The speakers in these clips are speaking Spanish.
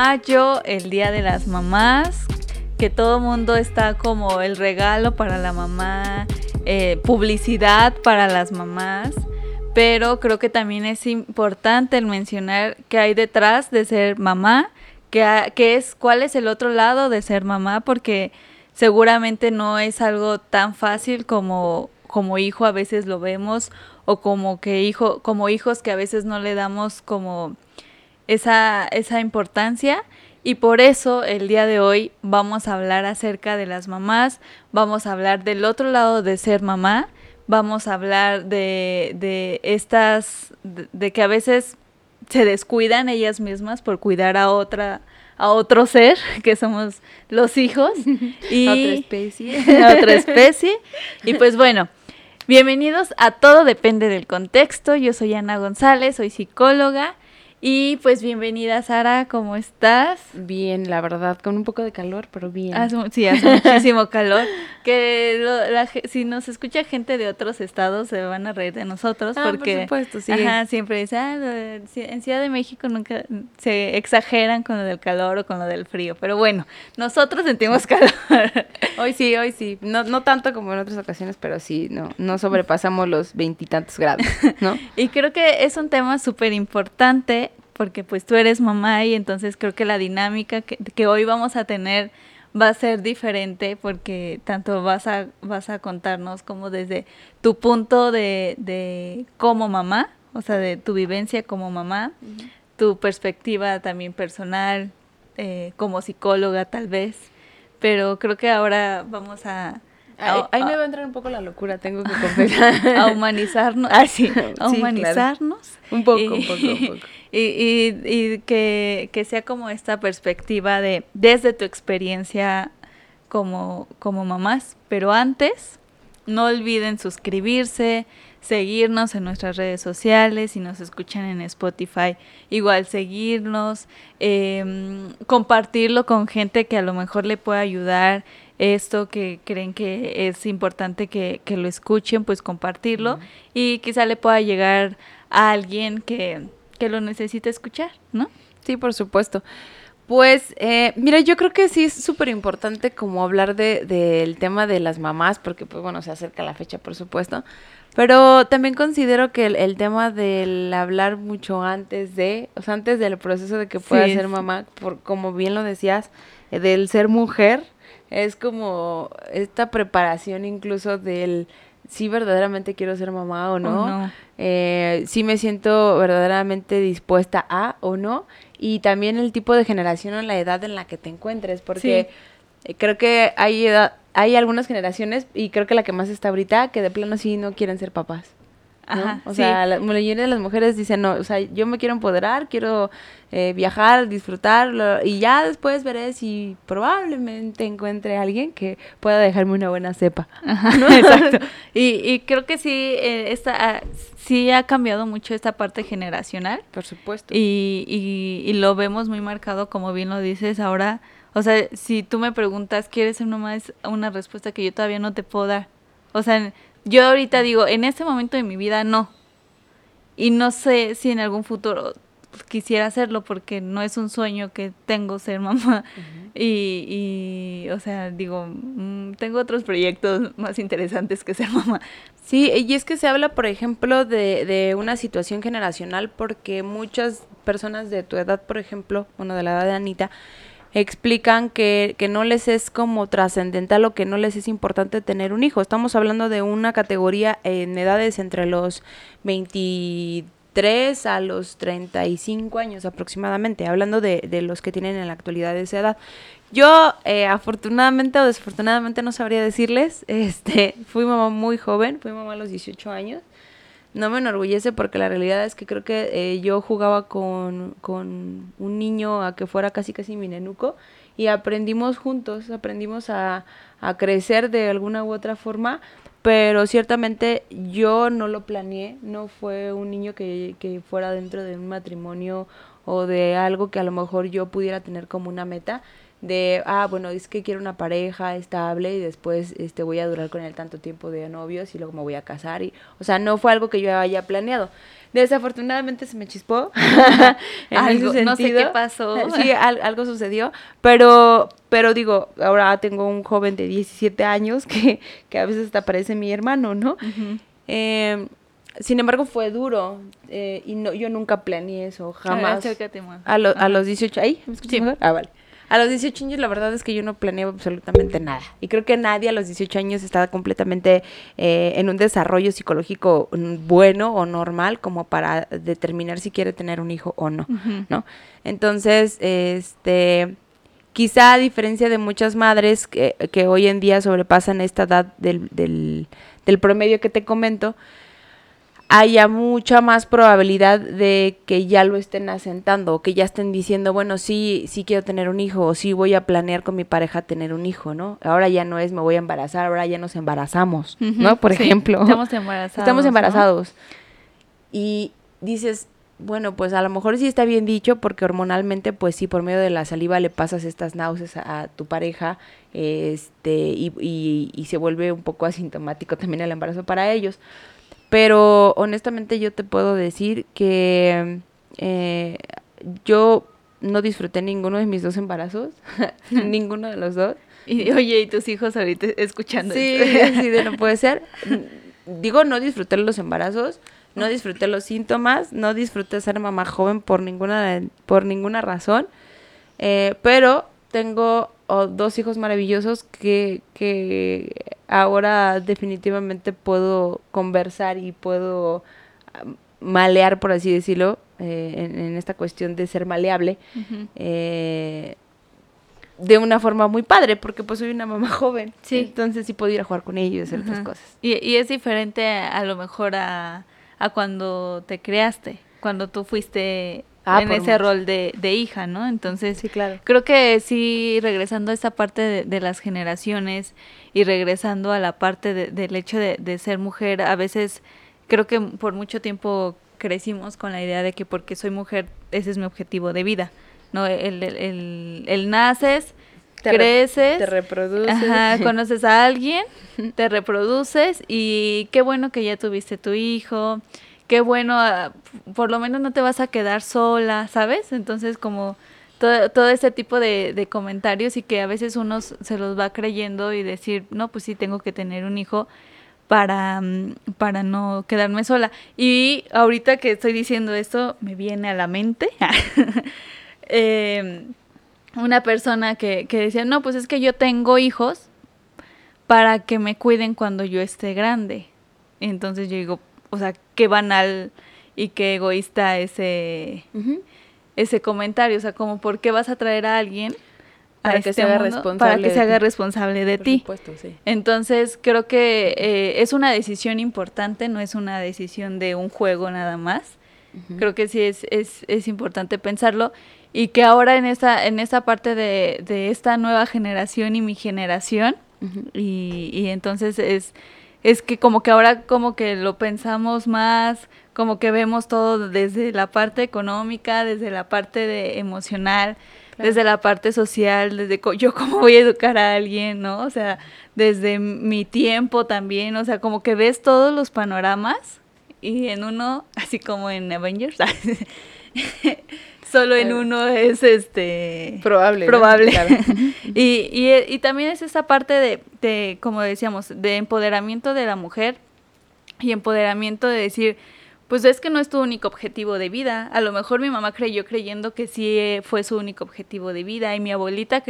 mayo, el Día de las Mamás, que todo mundo está como el regalo para la mamá, eh, publicidad para las mamás, pero creo que también es importante el mencionar que hay detrás de ser mamá, que, que es cuál es el otro lado de ser mamá, porque seguramente no es algo tan fácil como como hijo a veces lo vemos o como que hijo como hijos que a veces no le damos como esa esa importancia y por eso el día de hoy vamos a hablar acerca de las mamás, vamos a hablar del otro lado de ser mamá, vamos a hablar de, de estas, de, que a veces se descuidan ellas mismas por cuidar a otra a otro ser, que somos los hijos. Y otra especie. otra especie. Y pues bueno, bienvenidos a Todo Depende del Contexto. Yo soy Ana González, soy psicóloga y pues bienvenida Sara, ¿cómo estás? Bien, la verdad, con un poco de calor, pero bien. sí, hace muchísimo calor. Que si nos escucha gente de otros estados se van a reír de nosotros ah, porque por supuesto, sí. Ajá, siempre dicen, ah, en Ciudad de México nunca se exageran con lo del calor o con lo del frío, pero bueno, nosotros sentimos calor. hoy sí, hoy sí, no, no tanto como en otras ocasiones, pero sí, no, no sobrepasamos los veintitantos grados, ¿no? y creo que es un tema súper importante porque pues tú eres mamá y entonces creo que la dinámica que, hoy vamos a tener va a ser diferente porque tanto vas a, vas a contarnos como desde tu punto de, de como mamá, o sea, de tu vivencia como mamá, tu perspectiva también personal, eh, como psicóloga tal vez, pero creo que ahora vamos a... ahí, me va a entrar un poco la locura, tengo que confesar. a humanizarnos, ah, sí, a humanizarnos. Un poco, un poco, un poco y, y, que, sea como esta perspectiva de desde tu experiencia como, como mamás. Pero antes, no olviden suscribirse, seguirnos en nuestras redes sociales, si nos escuchan en Spotify, igual seguirnos, em, compartirlo con gente que a lo mejor le pueda ayudar esto que creen que es importante que, que lo escuchen, pues compartirlo y quizá le pueda llegar a alguien que, que lo necesite escuchar, ¿no? Sí, por supuesto. Pues, eh, mira, yo creo que sí es súper importante como hablar del de, tema de las mamás, porque pues bueno, se acerca la fecha, por supuesto. Pero también considero que el, tema del hablar mucho antes de, o sea, antes del proceso de que pueda ser mamá, por, como bien lo decías, eh, del ser mujer, es como esta preparación incluso del si verdaderamente quiero ser mamá o no, eh, si me siento verdaderamente dispuesta a o no, y también el tipo de generación o la edad en la que te encuentres, porque creo que hay edad, hay algunas generaciones, y creo que la que más está ahorita, que de plano sí no quieren ser papás. Ajá, o sea, la mayoría de las mujeres dicen, no, o sea, yo me quiero empoderar, quiero eh, viajar, disfrutar, y ya después veré si probablemente encuentre a alguien que pueda dejarme una buena cepa. Ajá, Exacto. Y, y, creo que sí, eh, esta, ah, sí ha cambiado mucho esta parte generacional. Por supuesto. Y, y, y lo vemos muy marcado, como bien lo dices ahora. O sea, si tú me preguntas, ¿quieres ser mamá? Es una respuesta que yo todavía no te puedo dar. O sea, yo ahorita digo, en este momento de mi vida no. Y no sé si en algún futuro quisiera hacerlo porque no es un sueño que tengo ser mamá. y, y, o sea, digo, mm, tengo otros proyectos más interesantes que ser mamá. Sí, y es que se habla, por ejemplo, de, de una situación generacional porque muchas personas de tu edad, por ejemplo, bueno, de la edad de Anita, explican que, que no les es como trascendental o que no les es importante tener un hijo. Estamos hablando de una categoría en edades entre los 23 a los 35 años aproximadamente, hablando de, de los que tienen en la actualidad esa edad. Yo, eh, afortunadamente o desafortunadamente, no sabría decirles, este, fui mamá muy joven, fui mamá a los 18 años no me enorgullece porque la realidad es que creo que eh, yo jugaba con, con, un niño a que fuera casi casi mi nenuco y aprendimos juntos, aprendimos a, a crecer de alguna u otra forma, pero ciertamente yo no lo planeé, no fue un niño que, que fuera dentro de un matrimonio o de algo que a lo mejor yo pudiera tener como una meta, de, ah, bueno, es que quiero una pareja estable y después este, voy a durar con él tanto tiempo de novios y luego me voy a casar. Y, o sea, no fue algo que yo haya planeado. Desafortunadamente se me chispó. algo, no sé qué pasó. Sí, algo sucedió. Pero, pero digo, ahora tengo un joven de 17 años que, que a veces hasta parece mi hermano, ¿no? eh, sin embargo, fue duro eh, y no, yo nunca planeé eso, jamás. A, a los 18, ¿ahí? ¿Me escuchas mejor? Ah, vale. A los 18 años la verdad es que yo no planeé absolutamente nada. Y creo que nadie a los 18 años está completamente eh, en un desarrollo psicológico bueno o normal como para determinar si quiere tener un hijo o no, ¿no? Entonces, este quizá a diferencia de muchas madres que, que hoy en día sobrepasan esta edad del, del, del promedio que te comento, haya mucha más probabilidad de que ya lo estén asentando o que ya estén diciendo, bueno, sí, sí quiero tener un hijo o sí voy a planear con mi pareja tener un hijo, ¿no? Ahora ya no es me voy a embarazar, ahora ya nos embarazamos, ¿no? Por ejemplo. Estamos embarazados. Estamos embarazados. Y dices, bueno, pues a lo mejor sí está bien dicho porque hormonalmente, pues sí, por medio de la saliva le pasas estas náuseas a, tu pareja este y, y, y se vuelve un poco asintomático también el embarazo para ellos. Pero honestamente yo te puedo decir que eh, yo no disfruté ninguno de mis dos embarazos, ninguno de los dos. Y oye, ¿y tus hijos ahorita escuchando? Sí, sí, de no puede ser. Digo, no disfruté los embarazos, no disfruté los síntomas, no disfruté ser mamá joven por ninguna, por ninguna razón, eh, pero tengo dos hijos maravillosos que, que ahora definitivamente puedo conversar y puedo malear, por así decirlo, eh, en, esta cuestión de ser maleable, eh, de una forma muy padre, porque pues soy una mamá joven. Sí. Entonces sí puedo ir a jugar con ellos y hacer otras cosas. Y, y, es diferente a, lo mejor a, a cuando te creaste, cuando tú fuiste Ah, en ese rol de, de, hija, ¿no? Entonces, sí, claro. creo que sí, regresando a esta parte de, las generaciones y regresando a la parte del hecho de, ser mujer, a veces creo que por mucho tiempo crecimos con la idea de que porque soy mujer, ese es mi objetivo de vida, ¿no? El, el, el, naces, creces, te reproduces, conoces a alguien, te reproduces y qué bueno que ya tuviste tu hijo, qué bueno, ah, por lo menos no te vas a quedar sola, ¿sabes? Entonces como todo, todo ese tipo de, comentarios y que a veces uno se los va creyendo y decir, no, pues sí, tengo que tener un hijo para, mm, para no quedarme sola. Y ahorita que estoy diciendo esto, me viene a la mente em, una persona que, que decía, no, pues es que yo tengo hijos para que me cuiden cuando yo esté grande. Entonces yo digo, o sea, qué banal y qué egoísta ese, ese comentario. O sea, como, ¿por qué vas a traer a alguien para que, este se haga responsable para que se haga responsable de ti? Supuesto, sí. Entonces, creo que eh, es una decisión importante, no es una decisión de un juego nada más. Creo que sí es, es, es importante pensarlo y que ahora en esta, en esta parte de, de esta nueva generación y mi generación, y, y entonces es es que como que ahora como que lo pensamos más, como que vemos todo desde la parte económica, desde la parte de emocional, desde la parte social, desde yo cómo voy a educar a alguien, ¿no? O sea, desde mi tiempo también, o sea, como que ves todos los panoramas y en uno, así como en Avengers, solo en uno es este probable probable. Y, y, y, también es esa parte de, de como decíamos de empoderamiento de la mujer y empoderamiento de decir pues es que no es tu único objetivo de vida. A lo mejor mi mamá creyó creyendo que sí eh, fue su único objetivo de vida y mi abuelita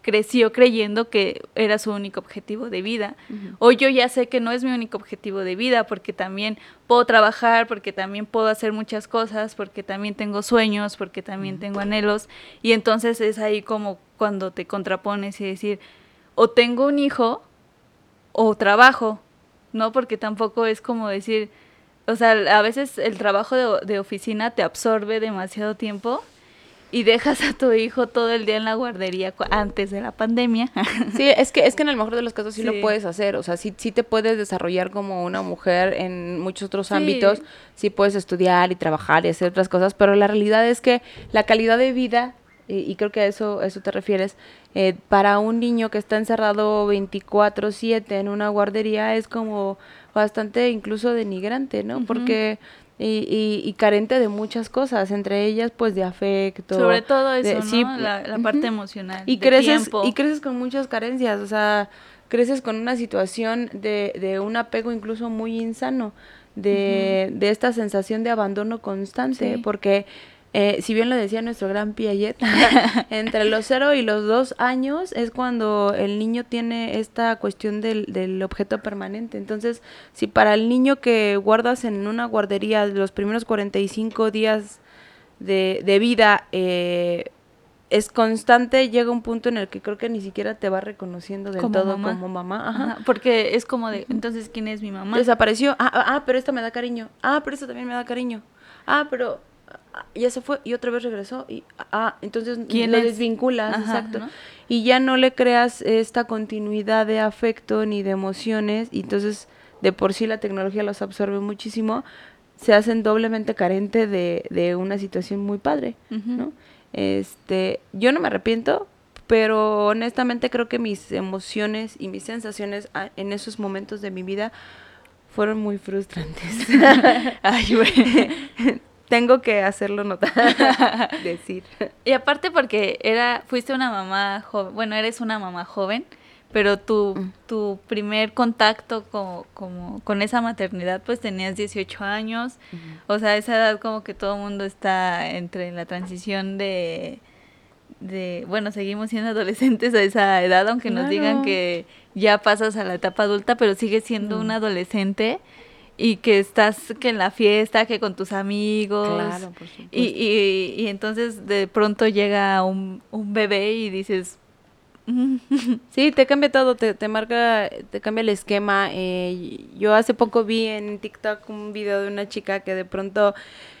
creció creyendo que era su único objetivo de vida. O yo ya sé que no es mi único objetivo de vida porque también puedo trabajar, porque también puedo hacer muchas cosas, porque también tengo sueños, porque también tengo anhelos. Y entonces es ahí como cuando te contrapones y decir, o tengo un hijo o trabajo, ¿no? Porque tampoco es como decir o sea, a veces el trabajo de, oficina te absorbe demasiado tiempo y dejas a tu hijo todo el día en la guardería antes de la pandemia. Sí, es que es que en el mejor de los casos sí, lo puedes hacer, o sea, sí, sí te puedes desarrollar como una mujer en muchos otros ámbitos, sí puedes estudiar y trabajar y hacer otras cosas, pero la realidad es que la calidad de vida y, creo que a eso, eso te refieres, eh, para un niño que está encerrado 24/7 en una guardería es como bastante incluso denigrante, ¿no? Porque y, y, carente de muchas cosas, entre ellas pues de afecto. Sobre todo eso, ¿no? la, parte emocional. Y creces, y creces con muchas carencias, o sea, creces con una situación de, de un apego incluso muy insano, de, de esta sensación de abandono constante, porque eh, si bien lo decía nuestro gran Piaget, entre los 0 y los 2 años es cuando el niño tiene esta cuestión del, del, objeto permanente. Entonces, si para el niño que guardas en una guardería los primeros 45 días de, de vida eh, es constante, llega un punto en el que creo que ni siquiera te va reconociendo del todo como mamá. Ajá. Porque es como de, entonces, ¿quién es mi mamá? Desapareció. Ah, ah, ah, pero esta me da cariño. Ah, pero esta también me da cariño. Ah, pero ya se fue y otra vez regresó y ah, entonces ¿Quién lo desvinculas, exacto. Y ya no le creas esta continuidad de afecto ni de emociones y entonces de por sí la tecnología los absorbe muchísimo, se hacen doblemente carente de, de una situación muy padre, ¿no? Este, yo no me arrepiento, pero honestamente creo que mis emociones y mis sensaciones en esos momentos de mi vida fueron muy frustrantes. Ay, bueno tengo que hacerlo notar, decir. Y aparte porque era, fuiste una mamá joven, bueno, eres una mamá joven, pero tu, mm. tu primer contacto como, como, con esa maternidad pues tenías 18 años, o sea, esa edad como que todo el mundo está entre la transición de, de, bueno, seguimos siendo adolescentes a esa edad, aunque nos digan que ya pasas a la etapa adulta, pero sigues siendo un adolescente y que estás que en la fiesta, que con tus amigos. Claro, por supuesto. Y, y, y entonces de pronto llega un, un bebé y dices... sí, te cambia todo, te, te marca, te cambia el esquema. Eh, yo hace poco vi en TikTok un video de una chica que de pronto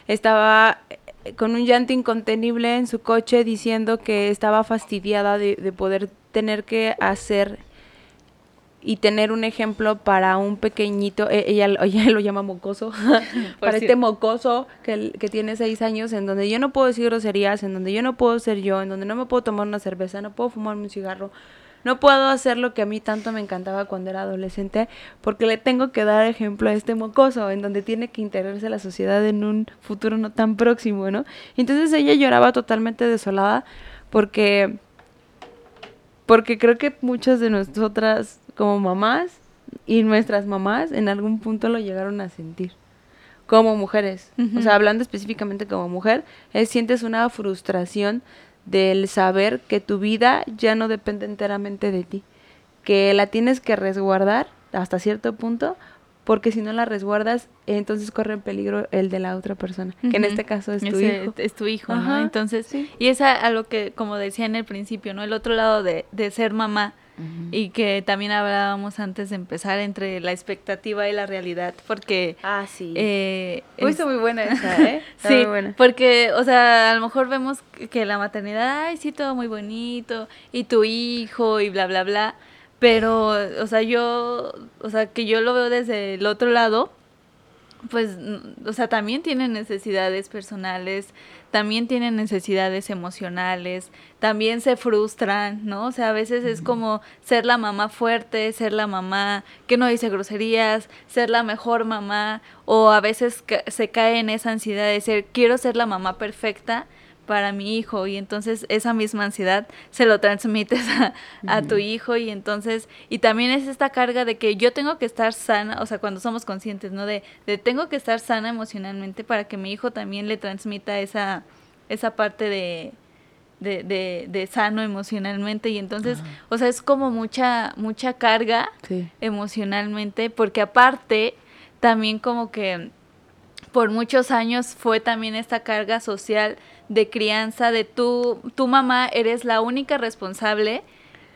estaba eh, con un llanto incontenible en su coche diciendo que estaba fastidiada de, de poder tener que hacer y tener un ejemplo para un pequeñito, e, ella, ella lo llama mocoso, para este mocoso que, que tiene seis años, en donde yo no puedo decir groserías, en donde yo no puedo ser yo, en donde no me puedo tomar una cerveza, no puedo fumarme un cigarro, no puedo hacer lo que a mí tanto me encantaba cuando era adolescente, porque le tengo que dar ejemplo a este mocoso, en donde tiene que integrarse a la sociedad en un futuro no tan próximo, ¿no? entonces ella lloraba totalmente desolada porque porque creo que muchas de nosotras como mamás y nuestras mamás en algún punto lo llegaron a sentir como mujeres. O sea, hablando específicamente como mujer, es, sientes una frustración del saber que tu vida ya no depende enteramente de ti, que la tienes que resguardar hasta cierto punto, porque si no la resguardas, entonces corre en peligro el de la otra persona, que en este caso es tu hijo. Es tu hijo, ¿no? Entonces, y es a, lo que, como decía en el principio, ¿no? El otro lado de, de ser mamá, y que también hablábamos antes de empezar entre la expectativa y la realidad, porque... Ah, sí. Eh, muy buena esa, ¿eh? sí, porque, o sea, a lo mejor vemos que la maternidad, ay, sí, todo muy bonito, y tu hijo, y bla, bla, bla, pero, o sea, yo, o sea, que yo lo veo desde el otro lado, pues, o sea, también tienen necesidades personales, también tienen necesidades emocionales, también se frustran, ¿no? O sea, a veces es como ser la mamá fuerte, ser la mamá que no dice groserías, ser la mejor mamá, o a veces se cae en esa ansiedad de ser, quiero ser la mamá perfecta, para mi hijo y entonces esa misma ansiedad se lo transmites a, tu hijo y entonces y también es esta carga de que yo tengo que estar sana, o sea, cuando somos conscientes, ¿no? De, de tengo que estar sana emocionalmente para que mi hijo también le transmita esa, esa parte de, de, de, sano emocionalmente y entonces, o sea, es como mucha, mucha carga emocionalmente porque aparte también como que por muchos años fue también esta carga social de crianza de tu, tu mamá eres la única responsable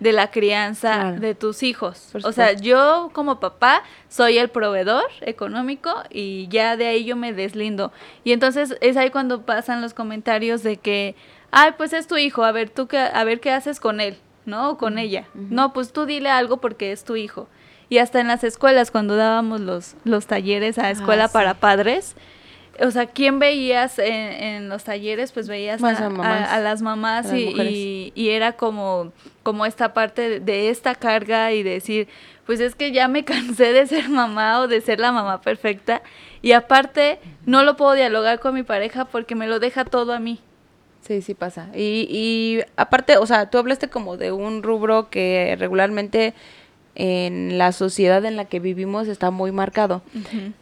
de la crianza de tus hijos. O sea, yo como papá soy el proveedor económico y ya de ahí yo me deslindo. Y entonces es ahí cuando pasan los comentarios de que, ay, pues es tu hijo, a ver tú qué, a ver qué haces con él, ¿no? O con ella. No, pues tú dile algo porque es tu hijo. Y hasta en las escuelas, cuando dábamos los, los talleres a escuela ah, para padres, o sea, ¿quién veías en, los talleres? Pues veías a, las mamás y, y, era como, como esta parte de, esta carga y decir, pues es que ya me cansé de ser mamá o de ser la mamá perfecta y aparte no lo puedo dialogar con mi pareja porque me lo deja todo a mí. Sí, sí pasa. Y, y aparte, o sea, tú hablaste como de un rubro que regularmente en la sociedad en la que vivimos está muy marcado.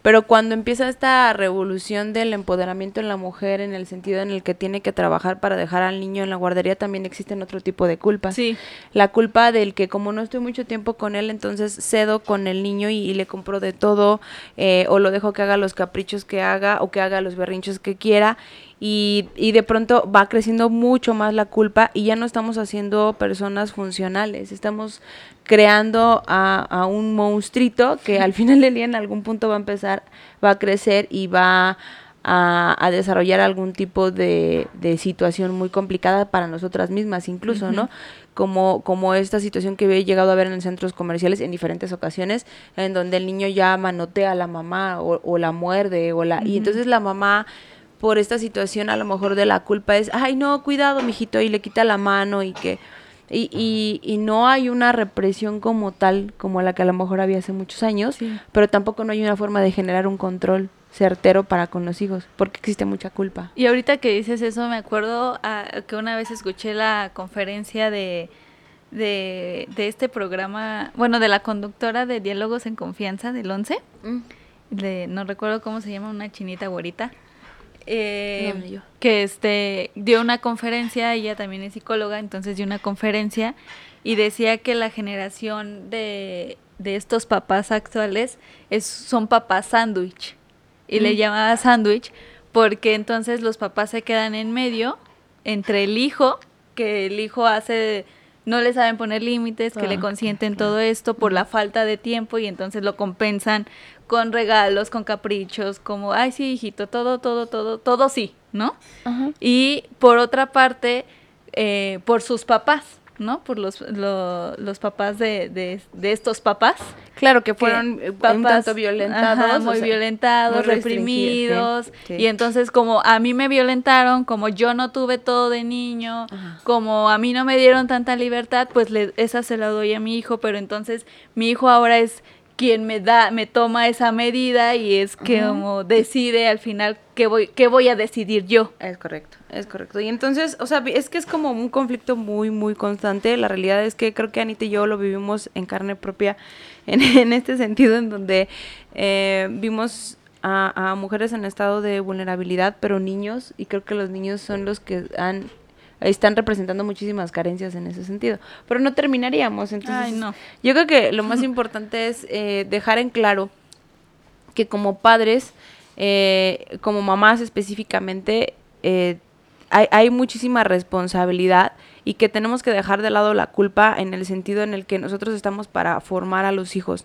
Pero cuando empieza esta revolución del empoderamiento en la mujer en el sentido en el que tiene que trabajar para dejar al niño en la guardería, también existen otro tipo de culpas. Sí. La culpa del que como no estoy mucho tiempo con él, entonces cedo con el niño y, le compro de todo, eh, o lo dejo que haga los caprichos que haga, o que haga los berrinchos que quiera, y, y, de pronto va creciendo mucho más la culpa y ya no estamos haciendo personas funcionales, estamos creando a, a un monstruito que al final del día en algún punto va a empezar, va a crecer y va a, a desarrollar algún tipo de, de, situación muy complicada para nosotras mismas incluso, ¿no? Como, como esta situación que he llegado a ver en centros comerciales en diferentes ocasiones, en donde el niño ya manotea a la mamá o, o la muerde o la... Y entonces la mamá por esta situación a lo mejor de la culpa es, ay no, cuidado, mijito, y le quita la mano y que... Y, y, y, no hay una represión como tal, como la que a lo mejor había hace muchos años, pero tampoco no hay una forma de generar un control certero para con los hijos, porque existe mucha culpa. Y ahorita que dices eso, me acuerdo a, que una vez escuché la conferencia de, de, de, este programa, bueno, de la conductora de Diálogos en Confianza del 11, mm. de, no recuerdo cómo se llama, una chinita güerita eh, que este dio una conferencia, ella también es psicóloga, entonces dio una conferencia y decía que la generación de, de estos papás actuales es, son papás sándwich y le mm. llamaba sándwich porque entonces los papás se quedan en medio entre el hijo, que el hijo hace no le saben poner límites, que le ah, consienten todo esto por la falta de tiempo y entonces lo compensan con regalos, con caprichos, como, ay, sí, hijito, todo, todo, todo, todo sí, ¿no? Y por otra parte, eh, por sus papás, ¿no? Por los, los papás de, de, estos papás. Claro, que fueron eh, un tanto violentados. muy violentados, reprimidos. Y entonces como a mí me violentaron, como yo no tuve todo de niño, como a mí no me dieron tanta libertad, pues le, esa se la doy a mi hijo, pero entonces mi hijo ahora es quien me da, me toma esa medida y es que como decide al final qué voy, qué voy a decidir yo. Es correcto, es correcto. Y entonces, o sea, es que es como un conflicto muy, muy constante. La realidad es que creo que Anita y yo lo vivimos en carne propia en, en este sentido, en donde eh, vimos a, a mujeres en estado de vulnerabilidad, pero niños, y creo que los niños son los que han están representando muchísimas carencias en ese sentido. Pero no terminaríamos. Entonces, no. yo creo que lo más importante es eh, dejar en claro que como padres, eh, como mamás específicamente, eh, hay, hay muchísima responsabilidad y que tenemos que dejar de lado la culpa en el sentido en el que nosotros estamos para formar a los hijos,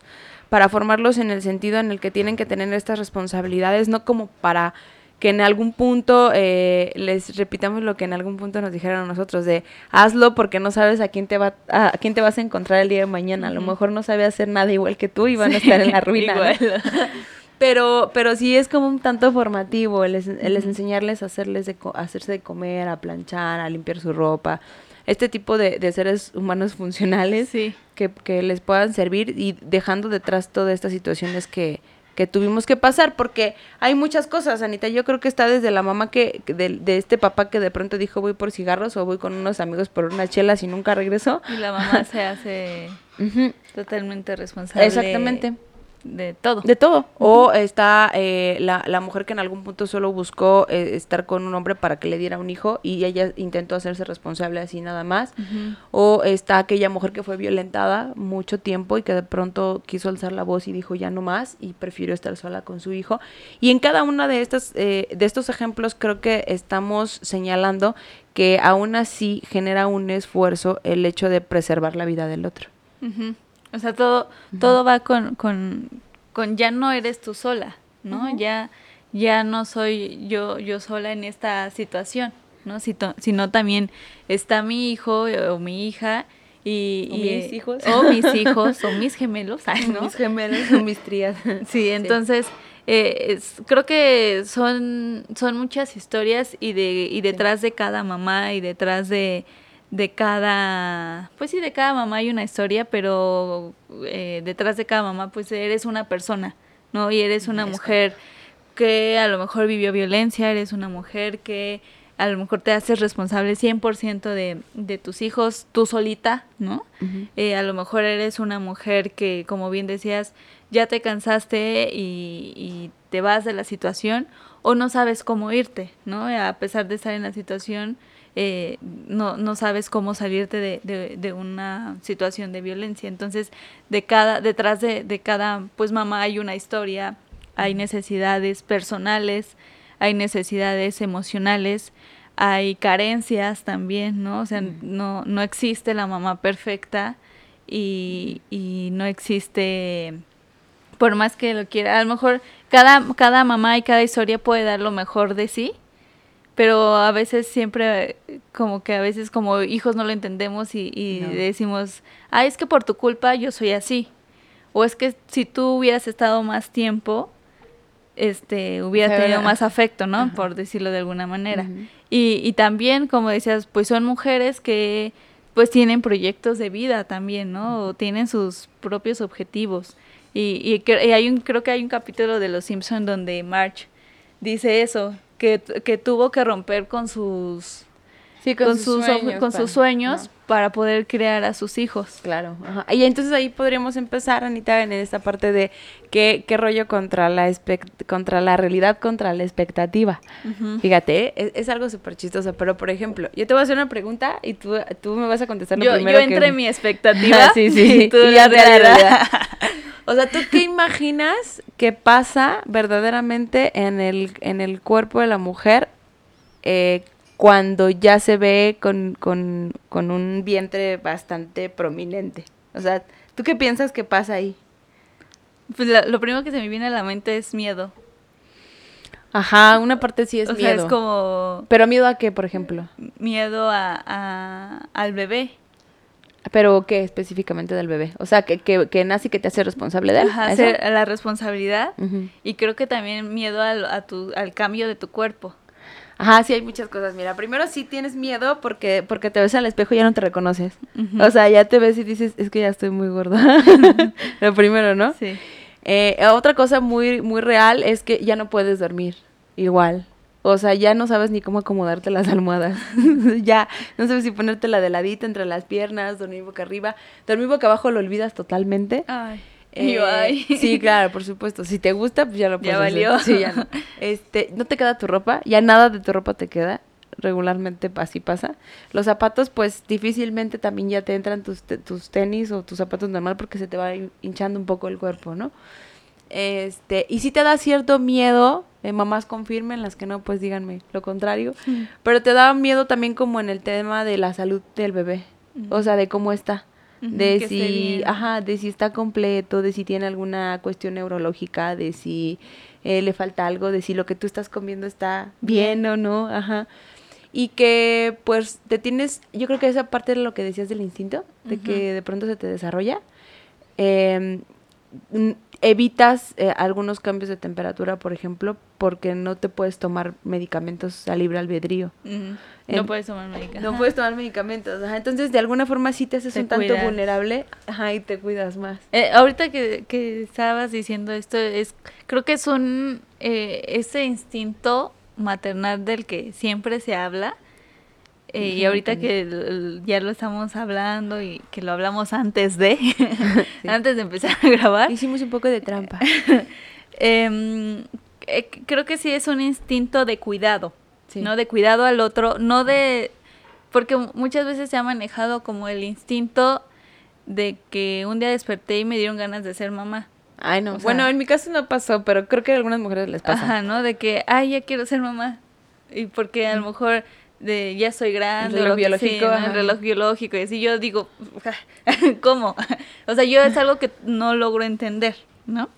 para formarlos en el sentido en el que tienen que tener estas responsabilidades, no como para que en algún punto eh, les repitamos lo que en algún punto nos dijeron a nosotros de hazlo porque no sabes a quién te va a, quién te vas a encontrar el día de mañana. A lo mejor no sabe hacer nada igual que tú y van a estar en la ruina. pero pero sí es como un tanto formativo el, el enseñarles a hacerles de, hacerse de comer, a planchar, a limpiar su ropa. Este tipo de, de seres humanos funcionales que, que les puedan servir y dejando detrás todas estas situaciones que, que tuvimos que pasar, porque hay muchas cosas, Anita. Yo creo que está desde la mamá que, de, de, este papá que de pronto dijo voy por cigarros o voy con unos amigos por unas chelas y nunca regresó. Y la mamá se hace totalmente responsable. Exactamente de todo. De todo. O está eh, la, la, mujer que en algún punto solo buscó eh, estar con un hombre para que le diera un hijo y ella intentó hacerse responsable así nada más. O está aquella mujer que fue violentada mucho tiempo y que de pronto quiso alzar la voz y dijo ya no más y prefirió estar sola con su hijo. Y en cada uno de, estas, eh, de estos ejemplos creo que estamos señalando que aún así genera un esfuerzo el hecho de preservar la vida del otro. O sea, todo, todo va con, con, con ya no eres tú sola, ¿no? Ya, ya no soy yo, yo sola en esta situación, ¿no? sino también está mi hijo o mi hija y, o mis hijos o mis hijos o mis gemelos, ¿no? mis gemelos o mis trías. Sí, entonces eh, creo que son, son muchas historias y, de, y detrás de cada mamá y detrás de, de cada, pues sí, de cada mamá hay una historia, pero eh, detrás de cada mamá pues eres una persona, ¿no? Y eres una mujer que a lo mejor vivió violencia, eres una mujer que a lo mejor te haces responsable 100% de, de tus hijos tú solita, ¿no? Eh, a lo mejor eres una mujer que, como bien decías, ya te cansaste y, te vas de la situación o no sabes cómo irte, ¿no? A pesar de estar en la situación, eh, no, no sabes cómo salirte de, de, una situación de violencia. Entonces, de cada, detrás de, de cada pues mamá hay una historia, hay necesidades personales, hay necesidades emocionales, hay carencias también, ¿no? O sea, no, no existe la mamá perfecta y, y no existe por más que lo quiera. A lo mejor cada, cada mamá y cada historia puede dar lo mejor de sí, pero a veces siempre, como que a veces como hijos no lo entendemos y, decimos, ah, es que por tu culpa yo soy así. O es que si tú hubieras estado más tiempo, este, hubiera tenido más afecto, ¿no? Por decirlo de alguna manera. y, y también, como decías, pues son mujeres que pues tienen proyectos de vida también, ¿no? O tienen sus propios objetivos. Y, y, hay un, creo que hay un capítulo de Los Simpson donde March dice eso, que, tuvo que romper con sus con, sus, sueños, con sus sueños para poder crear a sus hijos. Claro. Y entonces ahí podríamos empezar, Anita, en esta parte de qué, qué rollo contra la, contra la realidad, contra la expectativa. Fíjate, es, algo súper chistoso, pero por ejemplo, yo te voy a hacer una pregunta y tú, tú me vas a contestar lo yo, primero Yo entre mi expectativa sí, sí, y tú la realidad. O sea, ¿tú qué imaginas que pasa verdaderamente en el, en el cuerpo de la mujer eh, cuando ya se ve con, un vientre bastante prominente? O sea, ¿tú qué piensas que pasa ahí? Pues lo primero que se me viene a la mente es miedo. Ajá, una parte sí es o miedo. Sea, es como... ¿Pero miedo a qué, por ejemplo? Miedo a, al bebé. Pero ¿qué específicamente del bebé? O sea, que, que, que nace y que te hace responsable de él. Ajá, la responsabilidad. Y creo que también miedo al, a tu, al cambio de tu cuerpo. Ajá, sí hay muchas cosas. Mira, primero sí tienes miedo porque, porque te ves al espejo y ya no te reconoces. O sea, ya te ves y dices, es que ya estoy muy gorda. Lo primero, ¿no? Sí. Eh, otra cosa muy, muy real es que ya no puedes dormir igual. O sea, ya no sabes ni cómo acomodarte las almohadas. ya no sabes si ponértela de ladito entre las piernas, dormir boca arriba. Dormir boca abajo lo olvidas totalmente. Ay. Eh, sí, claro, por supuesto. Si te gusta, pues ya lo puedes Ya valió. Sí, ya no. Este, no te queda tu ropa, ya nada de tu ropa te queda. Regularmente así pasa. Los zapatos, pues difícilmente también ya te entran tus, tus tenis o tus zapatos normal porque se te va hinchando un poco el cuerpo, ¿no? Este, y si te da cierto miedo, eh, mamás confirmen, las que no, pues díganme lo contrario, pero te da miedo también como en el tema de la salud del bebé, o sea, de cómo está, de si, ajá, de si está completo, de si tiene alguna cuestión neurológica, de si eh, le falta algo, de si lo que tú estás comiendo está bien, o no, ajá. Y que pues te tienes, yo creo que esa parte de lo que decías del instinto, de que de pronto se te desarrolla, eh, evitas eh, algunos cambios de temperatura, por ejemplo, porque no te puedes tomar medicamentos a libre albedrío. no puedes tomar medicamentos. No puedes tomar medicamentos. Entonces, de alguna forma sí te haces un tanto vulnerable y te cuidas más. Eh, ahorita que, que, estabas diciendo esto, es creo que es un... Eh, ese instinto maternal del que siempre se habla, eh, y ahorita que ya lo estamos hablando y que lo hablamos antes de, antes de empezar a grabar. Hicimos un poco de trampa. Em, eh, creo que sí es un instinto de cuidado, ¿no? De cuidado al otro, no de... Porque muchas veces se ha manejado como el instinto de que un día desperté y me dieron ganas de ser mamá. Ay, no. bueno, en mi caso no pasó, pero creo que a algunas mujeres les pasa. Ajá, ¿no? De que, ay, ya quiero ser mamá. Y porque a lo mejor de ya soy grande, el reloj biológico, el reloj biológico, y así yo digo, ¿cómo? o sea, yo es algo que no logro entender, ¿no?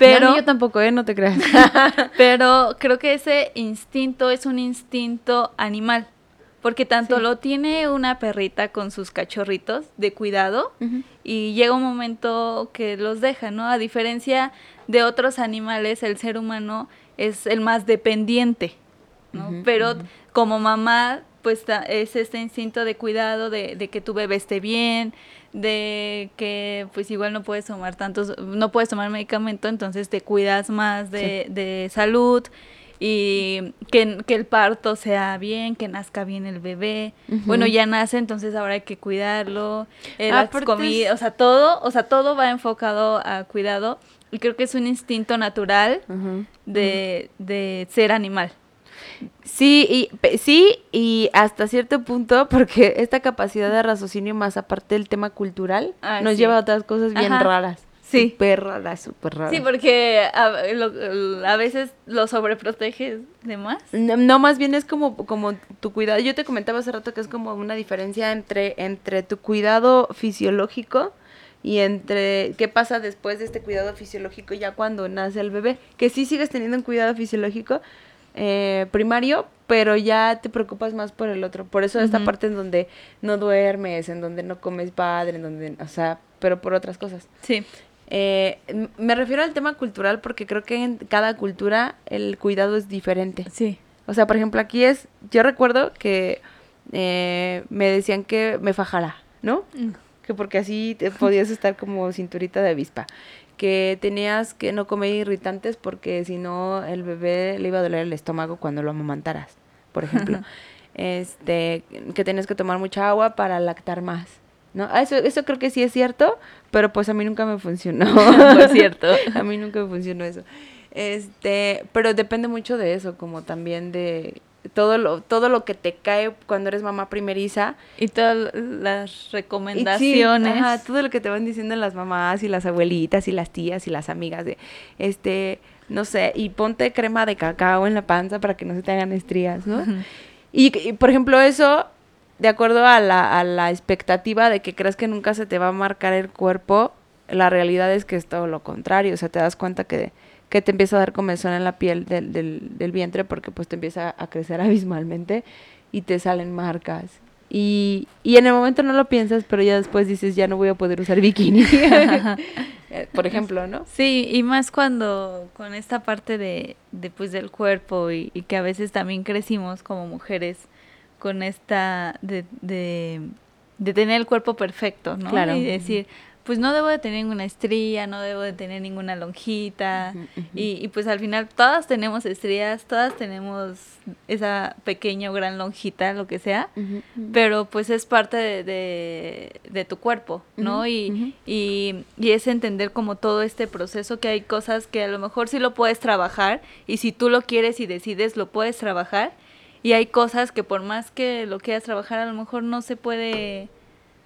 Pero yo tampoco, ¿eh? No te creas. pero creo que ese instinto es un instinto animal. Porque tanto lo tiene una perrita con sus cachorritos de cuidado y llega un momento que los deja, ¿no? A diferencia de otros animales, el ser humano es el más dependiente, ¿no? Pero como mamá, pues es este instinto de cuidado, de, de, que tu bebé esté bien, de que pues igual no puedes tomar tantos, no puedes tomar medicamento, entonces te cuidas más de, de salud y que, el parto sea bien, que nazca bien el bebé. Bueno, ya nace, entonces ahora hay que cuidarlo, eh, ah, o sea, todo, o sea, todo va enfocado a cuidado y creo que es un instinto natural de, de ser animal. Sí, y sí, y hasta cierto punto, porque esta capacidad de raciocinio más aparte del tema cultural, ah, nos lleva a otras cosas bien raras. Sí. Súper rara, súper rara. Sí, porque a, veces lo sobreproteges de más. No, más bien es como, como tu cuidado. Yo te comentaba hace rato que es como una diferencia entre, entre tu cuidado fisiológico y entre qué pasa después de este cuidado fisiológico ya cuando nace el bebé. Que sí sigues teniendo un cuidado fisiológico eh, primario, pero ya te preocupas más por el otro. Por eso esta parte en donde no duermes, en donde no comes padre, en donde, o sea, pero por otras cosas. Sí. Eh, me refiero al tema cultural porque creo que en cada cultura el cuidado es diferente. Sí. O sea, por ejemplo, aquí es, yo recuerdo que eh, me decían que me fajara, ¿no? Mm. Que porque así te podías estar como cinturita de avispa. Que tenías que no comer irritantes porque si no el bebé le iba a doler el estómago cuando lo amamantaras, por ejemplo. este, que tenías que tomar mucha agua para lactar más. ¿no? Ah, eso, eso creo que sí es cierto, pero pues a mí nunca me funcionó. Por cierto. a mí nunca me funcionó eso. Este, pero depende mucho de eso, como también de todo lo, todo lo que te cae cuando eres mamá primeriza. Y todas las recomendaciones. todo lo que te van diciendo las mamás y las abuelitas y las tías y las amigas de, este, no sé, y ponte crema de cacao en la panza para que no se te hagan estrías, ¿no? y, por ejemplo, eso de acuerdo a la, a la expectativa de que crees que nunca se te va a marcar el cuerpo, la realidad es que es todo lo contrario. O sea, te das cuenta que, que te empieza a dar comezón en la piel del, del, del, vientre porque pues te empieza a crecer abismalmente y te salen marcas. Y, y en el momento no lo piensas, pero ya después dices, ya no voy a poder usar bikini. Por ejemplo, ¿no? Sí, y más cuando con esta parte de, de pues, del cuerpo y, y que a veces también crecimos como mujeres con esta de, de, tener el cuerpo perfecto, ¿no? Claro. Y decir, pues no debo de tener ninguna estría, no debo de tener ninguna lonjita. Y, pues al final todas tenemos estrías, todas tenemos esa pequeña o gran lonjita, lo que sea, pero pues es parte de, de, tu cuerpo, ¿no? Y, y, y, es entender como todo este proceso que hay cosas que a lo mejor sí lo puedes trabajar y si tú lo quieres y decides lo puedes trabajar y hay cosas que por más que lo quieras trabajar a lo mejor no se puede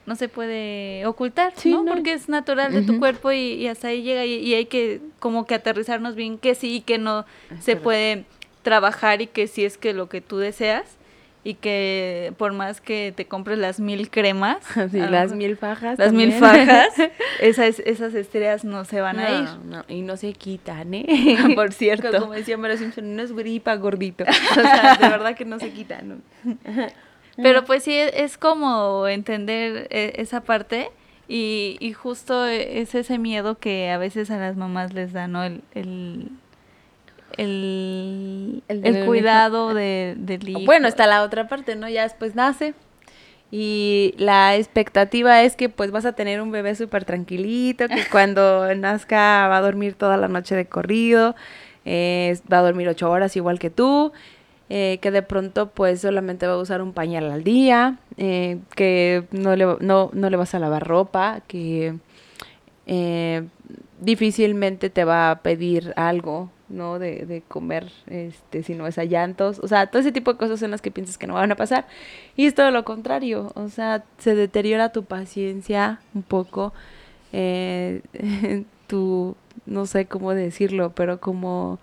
no se puede ocultar, ¿no? Porque es natural de tu cuerpo y, hasta ahí llega y, hay que como que aterrizarnos bien que sí y que no se puede trabajar y que sí es que lo que tú deseas y que por más que te compres las mil cremas, las mil fajas, las mil fajas, esas, esas estrellas no se van a ir. y no se quitan, ¿eh? por cierto. Como decía Mero Simpson, no es gripa gordito. o sea, de verdad que no se quitan. Pero pues sí, es como entender e, esa parte y, y justo es ese miedo que a veces a las mamás les da, ¿no? el, el, el, cuidado de, del hijo. Bueno, está la otra parte, ¿no? Ya después nace y la expectativa es que pues vas a tener un bebé súper tranquilito, que cuando nazca va a dormir toda la noche de corrido, va a dormir ocho horas igual que tú, eh, que de pronto pues solamente va a usar un pañal al día, eh, que no le, no, no le vas a lavar ropa, que eh, difícilmente te va a pedir algo ¿no? De, de, comer, este, si no es a llantos, o sea, todo ese tipo de cosas son las que piensas que no van a pasar. Y es todo lo contrario, o sea, se deteriora tu paciencia un poco, eh, tu, no sé cómo decirlo, pero como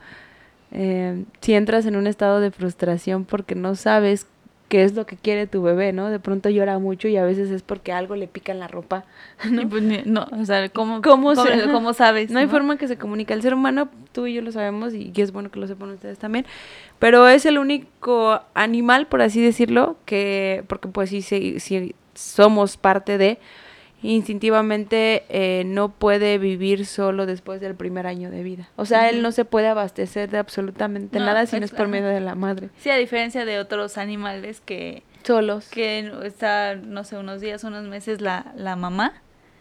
eh, si entras en un estado de frustración porque no sabes qué es lo que quiere tu bebé, ¿no? De pronto llora mucho y a veces es porque algo le pica en la ropa. ¿no? Pues, no, o sea, ¿cómo, ¿Cómo, cómo, sabes? No hay forma que se comunique. El ser humano, tú y yo lo sabemos y, y es bueno que lo sepan ustedes también, pero es el único animal, por así decirlo, que, porque pues sí, sí, sí somos parte de, instintivamente eh, no puede vivir solo después del primer año de vida. O sea, él no se puede abastecer de absolutamente nada si no es por medio de la madre. Sí, a diferencia de otros animales que... Solos. Que está, no sé, unos días, unos meses la, la mamá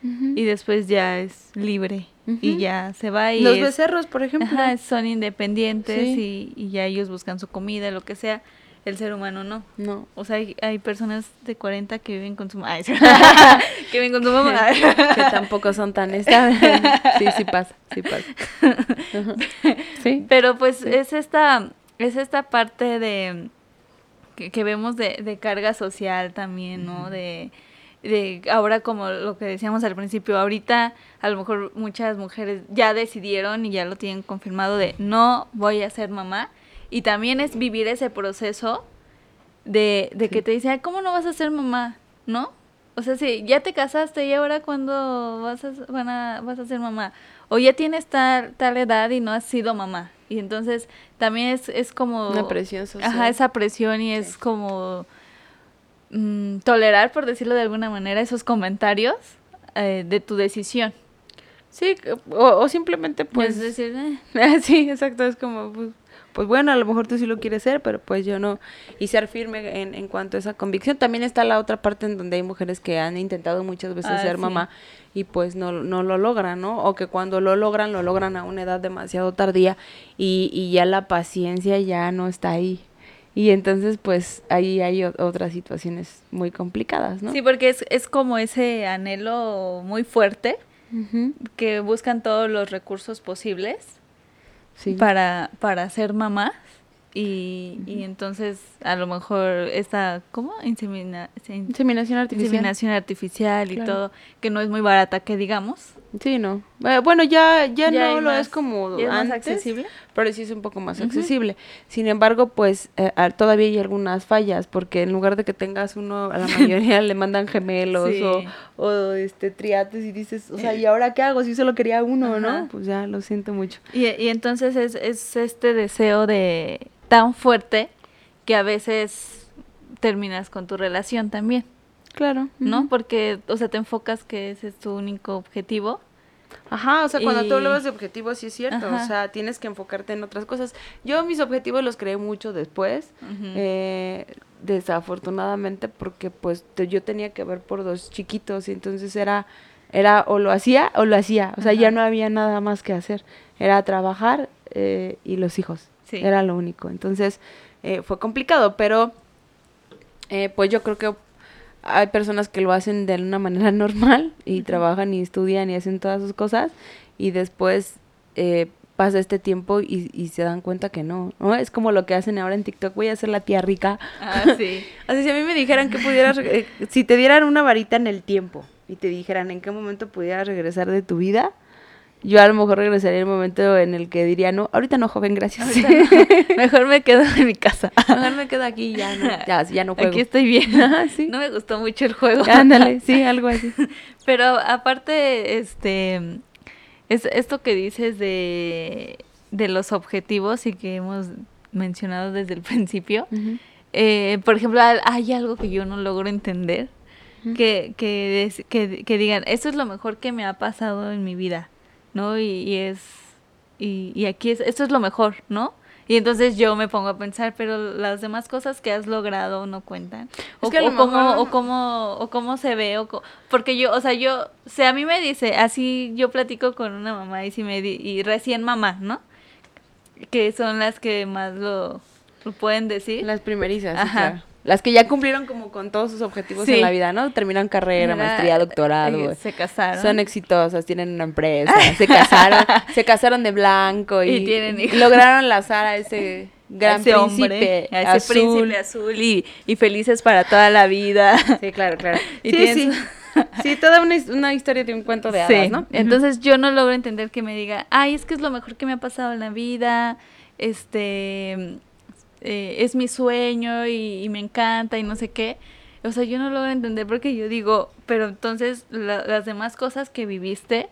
y después ya es libre y ya se va y... Los becerros, por ejemplo. son independientes y, y ya ellos buscan su comida, lo que sea el ser humano no. No. O sea, hay, hay personas de 40 que viven con su mamá. que viven con su mamá. que tampoco son tan estables. sí, sí pasa, sí pasa. sí. Pero pues es esta es esta parte de que, vemos de, de, carga social también, ¿no? De de ahora como lo que decíamos al principio, ahorita a lo mejor muchas mujeres ya decidieron y ya lo tienen confirmado de no voy a ser mamá y también es vivir ese proceso de, de que te dicen, ¿cómo no vas a ser mamá? ¿No? O sea, si ya te casaste y ahora cuando vas a, van a, vas a ser mamá. O ya tienes tal, tal edad y no has sido mamá. Y entonces también es, es como... Una presión social. Ajá, esa presión y es como mm, tolerar, por decirlo de alguna manera, esos comentarios eh, de tu decisión. Sí, o, simplemente pues... Es decir, eh. sí, exacto, es como... Pues, pues bueno, a lo mejor tú sí lo quieres ser, pero pues yo no. Y ser firme en, en cuanto a esa convicción. También está la otra parte en donde hay mujeres que han intentado muchas veces ah, ser mamá y pues no, no lo logran, ¿no? O que cuando lo logran, lo logran a una edad demasiado tardía y, y ya la paciencia ya no está ahí. Y entonces, pues, ahí hay otras situaciones muy complicadas, ¿no? Sí, porque es, es como ese anhelo muy fuerte que buscan todos los recursos posibles para, para ser mamás. Y, y, entonces a lo mejor esta, ¿cómo? inseminación artificial. Inseminación artificial y todo, que no es muy barata, que digamos. Sí, no. Eh, bueno, ya, ya, no lo es como antes, más accesible. Pero sí es un poco más accesible. Sin embargo, pues eh, todavía hay algunas fallas, porque en lugar de que tengas uno, a la mayoría le mandan gemelos o, o, este triates y dices, o sea, ¿y ahora qué hago? Si solo quería uno, ¿no? Pues ya, lo siento mucho. Y, y entonces es, es este deseo de tan fuerte que a veces terminas con tu relación también. Claro. ¿No? Porque, o sea, te enfocas que ese es tu único objetivo. Ajá, o sea, cuando tú hablas de objetivos sí es cierto, o sea, tienes que enfocarte en otras cosas. Yo mis objetivos los creé mucho después, eh, desafortunadamente, porque pues yo tenía que ver por dos chiquitos y entonces era, era o lo hacía o lo hacía, o sea, ya no había nada más que hacer, era trabajar eh, y los hijos, era lo único. Entonces eh, fue complicado, pero pues yo creo que hay personas que lo hacen de una manera normal y trabajan y estudian y hacen todas sus cosas y después eh, pasa este tiempo y, y, se dan cuenta que no, ¿no? Es como lo que hacen ahora en TikTok, voy a ser la tía rica. Ah, sí. Así si a mí me dijeran que pudieras, eh, si te dieran una varita en el tiempo y te dijeran en qué momento pudieras regresar de tu vida, yo a lo mejor regresaría el momento en el que diría, no, ahorita no, joven, gracias. Mejor me quedo en mi casa. Mejor me quedo aquí, ya no, ya, ya no juego. Aquí estoy bien. No me gustó mucho el juego. Ándale, sí, algo así. Pero aparte, este, es esto que dices de, de los objetivos y que hemos mencionado desde el principio. eh, por ejemplo, hay algo que yo no logro entender. que, que, que, que digan, esto es lo mejor que me ha pasado en mi vida ¿no? Y, es, y, y, aquí es, esto es lo mejor, ¿no? Y entonces yo me pongo a pensar, pero las demás cosas que has logrado no cuentan. O, o, cómo, o, cómo, o cómo se ve, o porque yo, o sea, yo, o a mí me dice, así yo platico con una mamá y, si me y recién mamá, ¿no? Que son las que más lo, lo pueden decir. Las primerizas, Ajá. Las que ya cumplieron como con todos sus objetivos en la vida, ¿no? Terminan carrera, maestría, doctorado. se casaron. Son exitosas, tienen una empresa, se casaron, se casaron de blanco y, lograron lanzar a ese gran príncipe hombre, a ese príncipe azul y, y, felices para toda la vida. Sí, claro, claro. Y sí, sí. Sí, toda una, una, historia de un cuento de hadas, ¿no? Entonces yo no logro entender que me diga, ay, es que es lo mejor que me ha pasado en la vida, este eh, es mi sueño y, me encanta y no sé qué. O sea, yo no lo voy a entender porque yo digo, pero entonces las demás cosas que viviste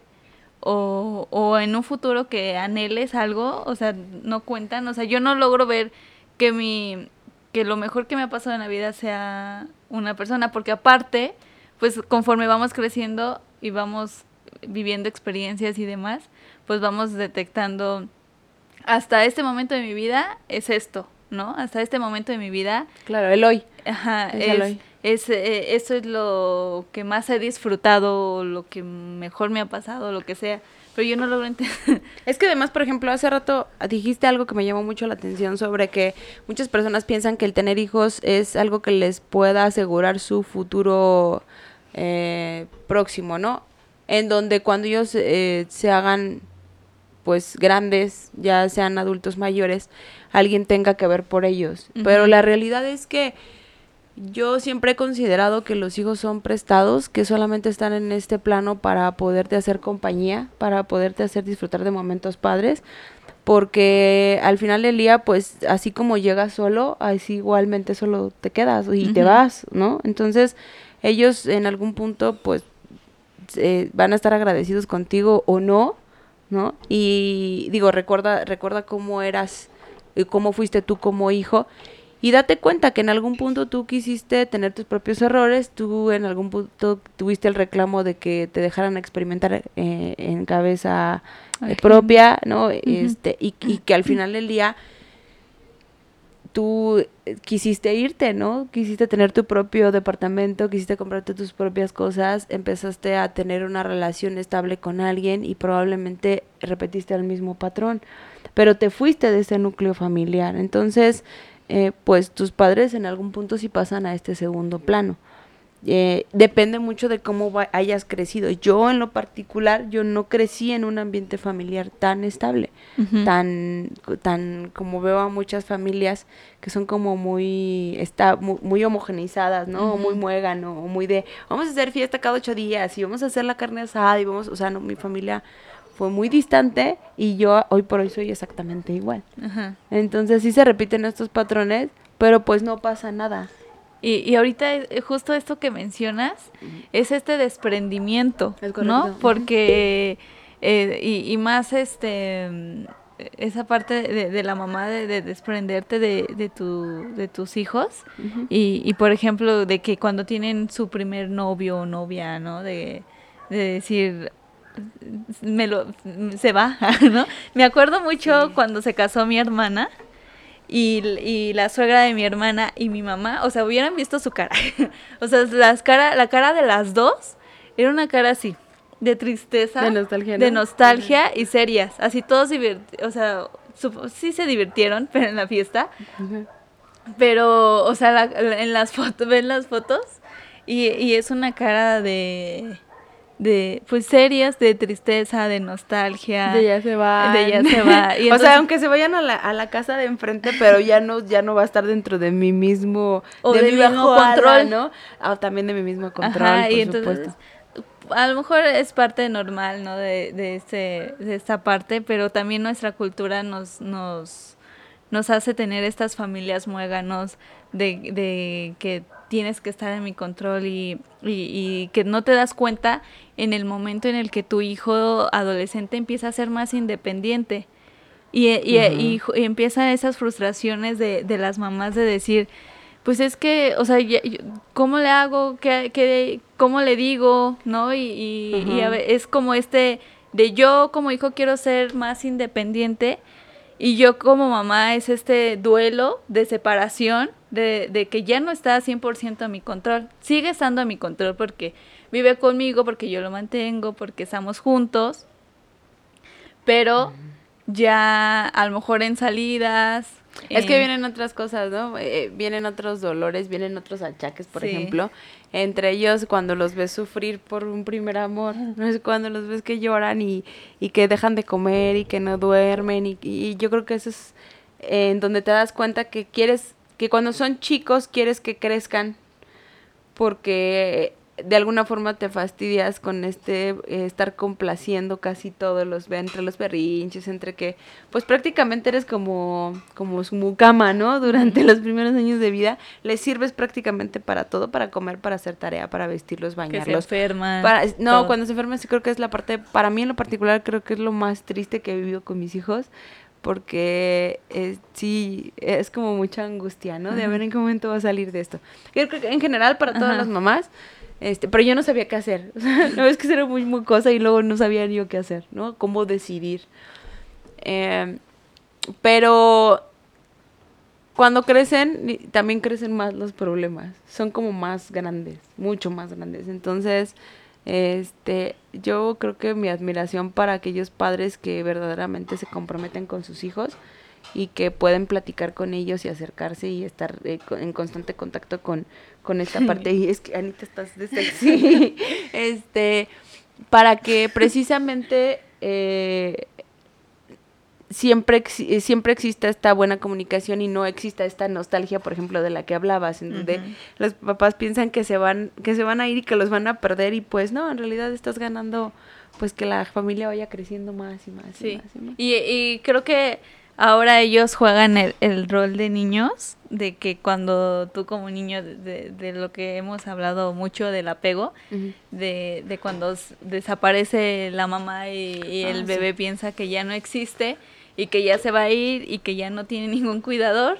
o, o en un futuro que anheles algo, o sea, no cuentan. O sea, yo no logro ver que mi que lo mejor que me ha pasado en la vida sea una persona, porque aparte, pues conforme vamos creciendo y vamos viviendo experiencias y demás, pues vamos detectando hasta este momento de mi vida es esto, ¿no? Hasta este momento de mi vida. Claro, el hoy. Ajá, es, eh, eso es lo que más he disfrutado, lo que mejor me ha pasado, lo que sea. Pero yo no logro entender. Es que además, por ejemplo, hace rato dijiste algo que me llamó mucho la atención sobre que muchas personas piensan que el tener hijos es algo que les pueda asegurar su futuro eh, próximo, ¿no? En donde cuando ellos eh, se hagan pues grandes, ya sean adultos mayores, alguien tenga que ver por ellos. Pero la realidad es que yo siempre he considerado que los hijos son prestados, que solamente están en este plano para poderte hacer compañía, para poderte hacer disfrutar de momentos padres, porque al final del día, pues así como llegas solo, así igualmente solo te quedas y te vas, ¿no? Entonces, ellos en algún punto, pues, eh, van a estar agradecidos contigo o no, ¿no? Y digo, recuerda, recuerda cómo eras, y cómo fuiste tú como hijo y date cuenta que en algún punto tú quisiste tener tus propios errores, tú en algún punto tuviste el reclamo de que te dejaran experimentar eh, en cabeza eh, propia, ¿no? este, y, y, que al final del día tú eh, quisiste irte, ¿no? Quisiste tener tu propio departamento, quisiste comprarte tus propias cosas, empezaste a tener una relación estable con alguien y probablemente repetiste el mismo patrón, pero te fuiste de ese núcleo familiar. Entonces, eh, pues tus padres en algún punto sí pasan a este segundo plano. Eh, depende mucho de cómo hayas crecido. Yo en lo particular, yo no crecí en un ambiente familiar tan estable, tan, tan como veo a muchas familias que son como muy, está, muy, homogenizadas, ¿no? Muy muégano, o muy de, vamos a hacer fiesta cada ocho días y vamos a hacer la carne asada y vamos, o sea, no, mi familia fue muy distante y yo hoy por hoy soy exactamente igual. Entonces sí se repiten estos patrones, pero pues no pasa nada. Y, y ahorita eh, justo esto que mencionas es este desprendimiento, ¿no? Porque, eh, y, y, más este esa parte de, la mamá de, desprenderte de, de, tu, de tus hijos y, y, por ejemplo de que cuando tienen su primer novio o novia, ¿no? De, de decir, me lo, se va, ¿no? Me acuerdo mucho cuando se casó mi hermana y, y, la suegra de mi hermana y mi mamá, o sea, hubieran visto su cara. o sea, las cara, la cara de las dos era una cara así, de tristeza, de nostalgia, de nostalgia y serias. Así todos o sea, sí se divirtieron, pero en la fiesta. Pero, o sea, en las fotos, ven las fotos y, y es una cara de de pues serias de tristeza, de nostalgia. De ya se va. De ya se va. o sea, aunque se vayan a la, a la casa de enfrente, pero ya no ya no va a estar dentro de mi mismo o de, mi mismo control, ¿no? Ah, también de mi mismo control, por y entonces, A lo mejor es parte normal, ¿no? De, de, este, de esta parte, pero también nuestra cultura nos, nos, nos hace tener estas familias muéganos de, de que tienes que estar en mi control y, y, que no te das cuenta en el momento en el que tu hijo adolescente empieza a ser más independiente. Y, y, empiezan esas frustraciones de, de, las mamás de decir, pues es que, o sea, ¿cómo le hago? ¿Qué, qué, ¿Cómo le digo? ¿No? Y, es como este de yo como hijo quiero ser más independiente y yo como mamá es este duelo de separación, de, de que ya no está 100% a mi control. Sigue estando a mi control porque vive conmigo, porque yo lo mantengo, porque estamos juntos. Pero ya a lo mejor en salidas, es que vienen otras cosas, ¿no? Eh, vienen otros dolores, vienen otros achaques, por ejemplo. Entre ellos, cuando los ves sufrir por un primer amor, ¿no? es cuando los ves que lloran y, y que dejan de comer y que no duermen. Y, y yo creo que eso es en donde te das cuenta que quieres, que cuando son chicos quieres que crezcan porque de alguna forma te fastidias con este eh, estar complaciendo casi todos los entre los berrinches, entre que pues prácticamente eres como como su mucama, ¿no? Durante los primeros años de vida les sirves prácticamente para todo, para comer, para hacer tarea, para vestirlos, bañarlos. Que se enferman. no, cuando se enferman sí creo que es la parte para mí en lo particular creo que es lo más triste que he vivido con mis hijos porque sí, es como mucha angustia, ¿no? De a ver en qué momento va a salir de esto. Yo creo que en general para todas las mamás, este, pero yo no sabía qué hacer. no es que era muy, muy cosa y luego no sabía yo qué hacer, ¿no? Cómo decidir. Em, pero cuando crecen, también crecen más los problemas. Son como más grandes, mucho más grandes. Entonces, este, yo creo que mi admiración para aquellos padres que verdaderamente se comprometen con sus hijos y que pueden platicar con ellos y acercarse y estar eh, en constante contacto con, con esta parte. Y es que Anita estás de sexy. este, para que precisamente eh, siempre, eh, siempre exista esta buena comunicación y no exista esta nostalgia, por ejemplo, de la que hablabas, en donde los papás piensan que se van, que se van a ir y que los van a perder, y pues no, en realidad estás ganando pues que la familia vaya creciendo más y más y más. Y, y, creo que ahora ellos juegan el, rol de niños, de que cuando tú como niño, de, de lo que hemos hablado mucho del apego, de, de, cuando desaparece la mamá y, el ah, bebé piensa que ya no existe, y que ya se va a ir y que ya no tiene ningún cuidador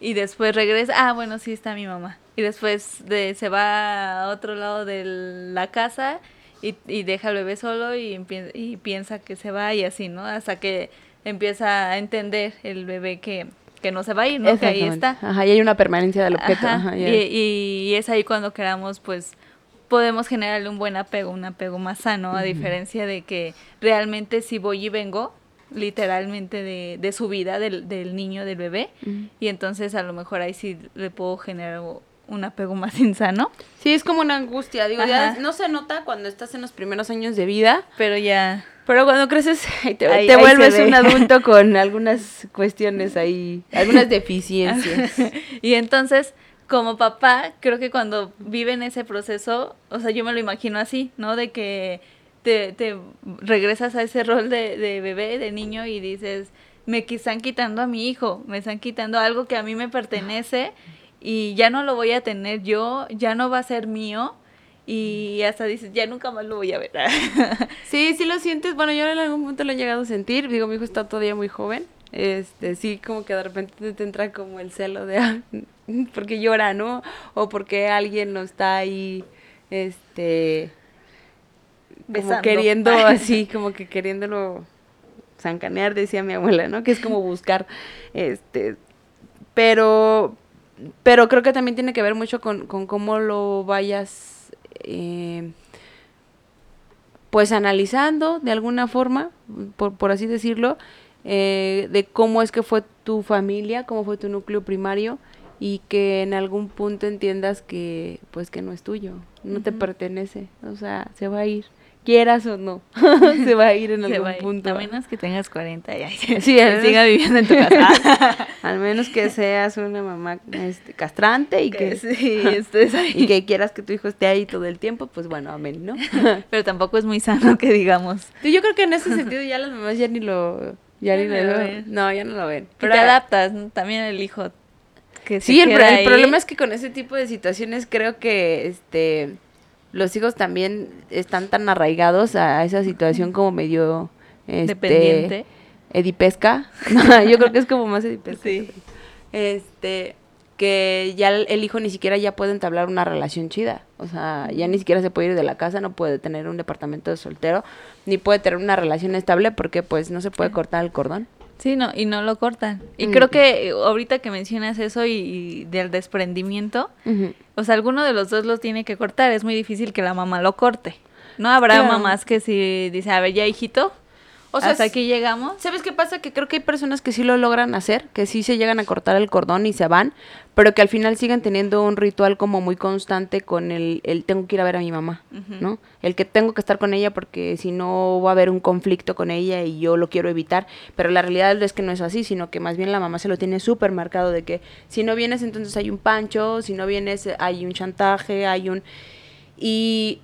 y después regresa, ah, bueno, sí está mi mamá. Y después de, se va a otro lado de la casa y, y deja al bebé solo y, y piensa que se va y así, ¿no? Hasta que empieza a entender el bebé que, que no se va a ir, ¿no? Que ahí está. Ajá, y hay una permanencia del objeto. y, y, es ahí cuando queramos, pues, podemos generarle un buen apego, un apego más sano, a diferencia de que realmente si voy y vengo, literalmente de, de su vida del, del, niño, del bebé, y entonces a lo mejor ahí sí le puedo generar un apego más insano. Sí, es como una angustia, digo, ya no se nota cuando estás en los primeros años de vida, pero ya... Pero cuando creces te, te vuelves un adulto con algunas cuestiones ahí, algunas deficiencias. y entonces, como papá, creo que cuando viven ese proceso, o sea, yo me lo imagino así, ¿no? De que te, regresas a ese rol de, de, bebé, de niño y dices, me están quitando a mi hijo, me están quitando algo que a mí me pertenece y ya no lo voy a tener yo, ya no va a ser mío y hasta dices, ya nunca más lo voy a ver. sí, sí lo sientes, bueno, yo en algún punto lo he llegado a sentir, digo, mi hijo está todavía muy joven, este, sí, como que de repente te entra como el celo de, ah, porque llora, ¿no? O porque alguien no está ahí, este como queriendo así, como que queriéndolo zancanear, decía mi abuela, ¿no? Que es como buscar, este, pero, pero creo que también tiene que ver mucho con, con cómo lo vayas, eh, pues analizando de alguna forma, por, por así decirlo, eh, de cómo es que fue tu familia, cómo fue tu núcleo primario y que en algún punto entiendas que pues que no es tuyo, no te pertenece, o sea, se va a ir quieras o no, se va a ir en algún punto. A menos que tengas 40 y sí, siga viviendo en tu casa. al menos que seas una mamá este, castrante y que, sí, estés ahí. y que quieras que tu hijo esté ahí todo el tiempo, pues bueno, amén, ¿no? Pero tampoco es muy sano que digamos. Yo creo que en ese sentido ya las mamás ya ni lo ya ni lo ven. No, ya no lo ven. Pero te adaptas, también el hijo que Sí, el, el problema es que con ese tipo de situaciones creo que este los hijos también están tan arraigados a esa situación como medio este, dependiente. edipesca. Yo creo que es como más edipesca. Sí. este que ya el hijo ni siquiera ya puede entablar una relación chida. O sea ya ni siquiera se puede ir de la casa no puede tener un departamento de soltero ni puede tener una relación estable porque pues no se puede cortar el cordón. Sí, no, y no lo cortan. Y creo que ahorita que mencionas eso y, del desprendimiento, o sea, alguno de los dos los tiene que cortar. Es muy difícil que la mamá lo corte. No habrá mamás que si dice, a ver, ya hijito, o sea, hasta aquí llegamos. ¿Sabes qué pasa? Que creo que hay personas que sí lo logran hacer, que sí se llegan a cortar el cordón y se van, pero que al final siguen teniendo un ritual como muy constante con el, el tengo que ir a ver a mi mamá, ¿no? El que tengo que estar con ella porque si no va a haber un conflicto con ella y yo lo quiero evitar, pero la realidad es que no es así, sino que más bien la mamá se lo tiene súper marcado de que si no vienes entonces hay un pancho, si no vienes hay un chantaje, hay un... Y,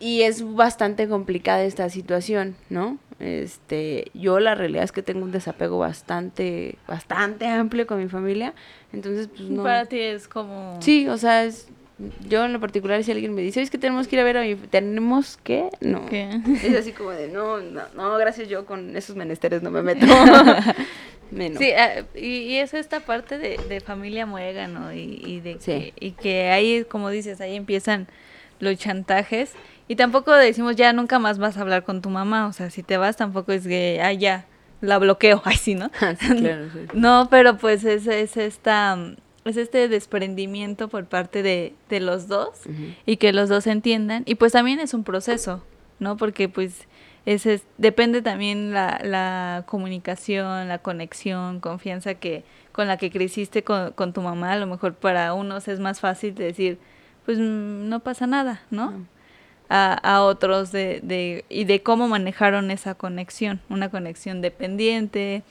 y es bastante complicada esta situación, ¿no? Este, yo la realidad es que tengo un desapego bastante, bastante amplio con mi familia, entonces pues no. Para ti es como... Sí, o sea, es, yo en lo particular si alguien me dice, es que tenemos que ir a ver a mi... ¿Tenemos que? No. ¿Qué? Es así como de, no, no, no, gracias, yo con esos menesteres no me meto. Menos. Sí, ah, y, y es esta parte de, de familia muégano y, y de Sí. que, y que ahí, como dices, ahí empiezan los chantajes y tampoco decimos ya nunca más vas a hablar con tu mamá, o sea, si te vas tampoco es que, ah, ya, la bloqueo, ay, sí, ¿no? Sí, claro, sí. No, pero pues es, es esta, es este desprendimiento por parte de, de los dos y que los dos entiendan. Y pues también es un proceso, ¿no? Porque pues es- depende también la, la comunicación, la conexión, confianza que con la que creciste con, con tu mamá. A lo mejor para unos es más fácil de decir, pues mm, no pasa nada, ¿no? No. A, a otros de, de, y de cómo manejaron esa conexión, una conexión dependiente,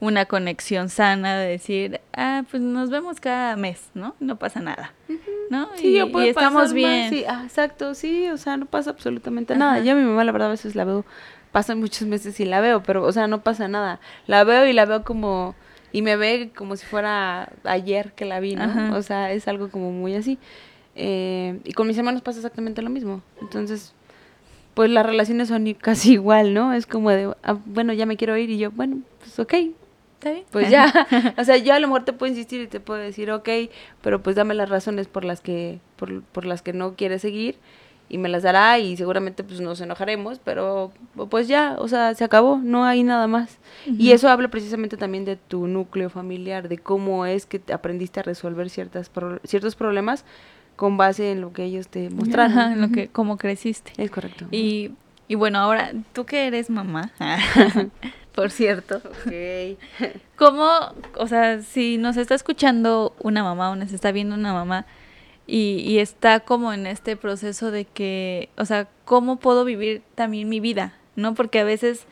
una conexión sana de decir, ah, pues nos vemos cada mes, ¿no? No pasa nada, ¿no? Sí, y, o puede y estamos bien. más, sí, ah, exacto, sí, o sea, no pasa absolutamente Ajá. nada. Yo a mi mamá, la verdad, a veces la veo, pasan muchos meses y la veo, pero, o sea, no pasa nada. La veo y la veo como, y me ve como si fuera ayer que la vi, ¿no? Ajá. O sea, es algo como muy así. Eh, y con mis hermanos pasa exactamente lo mismo. Entonces, pues las relaciones son casi igual, ¿no? Es como de, ah, bueno, ya me quiero ir y yo, bueno, pues ok, ¿Está bien? pues ya, o sea, yo a lo mejor te puedo insistir y te puedo decir, ok, pero pues dame las razones por las que, por, por las que no quieres seguir y me las dará y seguramente pues nos enojaremos, pero pues ya, o sea, se acabó, no hay nada más. Y Ujú. eso habla precisamente también de tu núcleo familiar, de cómo es que te aprendiste a resolver ciertas pro- ciertos problemas con base en lo que ellos te mostraron. Ajá, en lo que, cómo creciste. Es correcto. Y, y bueno, ahora, tú que eres mamá, por cierto, Ok. ¿cómo, o sea, si nos está escuchando una mamá o nos está viendo una mamá y, y está como en este proceso de que, o sea, ¿cómo puedo vivir también mi vida? ¿No? Porque a veces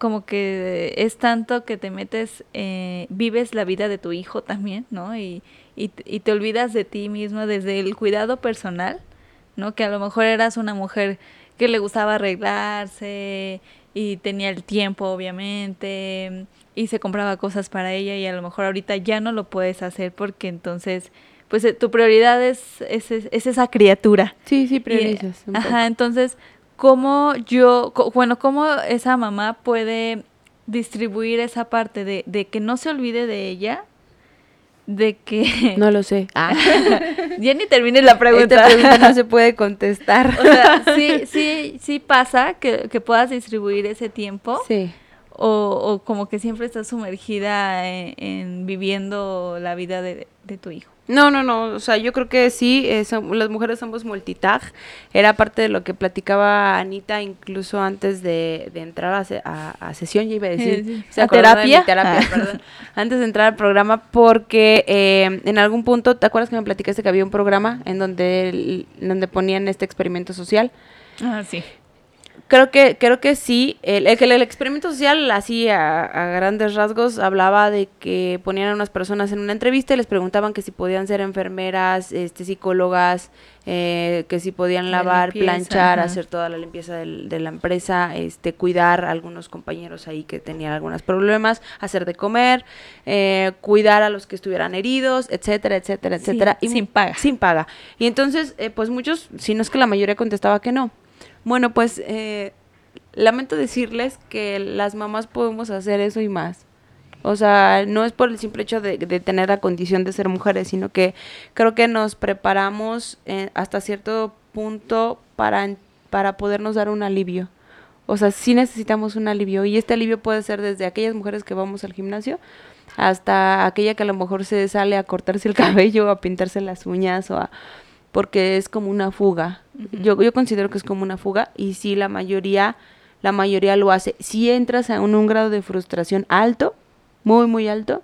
como que es tanto que te metes, eh, vives la vida de tu hijo también, ¿no? Y, y, y te olvidas de ti mismo desde el cuidado personal, ¿no? Que a lo mejor eras una mujer que le gustaba arreglarse y tenía el tiempo, obviamente, y se compraba cosas para ella y a lo mejor ahorita ya no lo puedes hacer porque entonces, pues eh, tu prioridad es, es, es- es esa criatura. Sí, sí, priorizas. ajá, entonces, ¿cómo yo, bueno, cómo esa mamá puede distribuir esa parte de, de que no se olvide de ella? De que... No lo sé. Ah. ya ni termine la pregunta. Esta pregunta no se puede contestar. o sea, sí, sí, sí pasa que, que puedas distribuir ese tiempo Sí. O, o como que siempre estás sumergida en, en viviendo la vida de, de tu hijo. No, no, no, o sea, yo creo que sí, eh, las mujeres somos multitag, era parte de lo que platicaba Anita incluso antes de, de entrar a, se- a- a sesión, ya iba a decir, Sí, sí. se ¿A terapia? terapia, Ah. perdón, antes de entrar al programa, porque eh, en algún punto, ¿te acuerdas que me platicaste que había un programa en donde, el- donde ponían este experimento social? Ah, sí. Creo que, creo que sí. El, el, que el experimento social, así a, a grandes rasgos, hablaba de que ponían a unas personas en una entrevista y les preguntaban que si podían ser enfermeras, este, psicólogas, eh, que si podían lavar, limpieza, planchar, ajá. hacer toda la limpieza del- de la empresa, este, cuidar a algunos compañeros ahí que tenían algunos problemas, hacer de comer, eh, cuidar a los que estuvieran heridos, etcétera, etcétera, Sí, etcétera. y sin paga. Sin paga. Y entonces, eh, pues muchos, si no es que la mayoría contestaba que no. Bueno, pues eh, lamento decirles que las mamás podemos hacer eso y más. O sea, no es por el simple hecho de, tener la condición de ser mujeres, sino que creo que nos preparamos eh, hasta cierto punto para, para podernos dar un alivio. O sea, sí necesitamos un alivio y este alivio puede ser desde aquellas mujeres que vamos al gimnasio hasta aquella que a lo mejor se sale a cortarse el cabello, a pintarse las uñas o a porque es como una fuga. Yo, yo considero que es como una fuga y sí la mayoría la mayoría lo hace. Si entras a un, un grado de frustración alto, muy muy alto,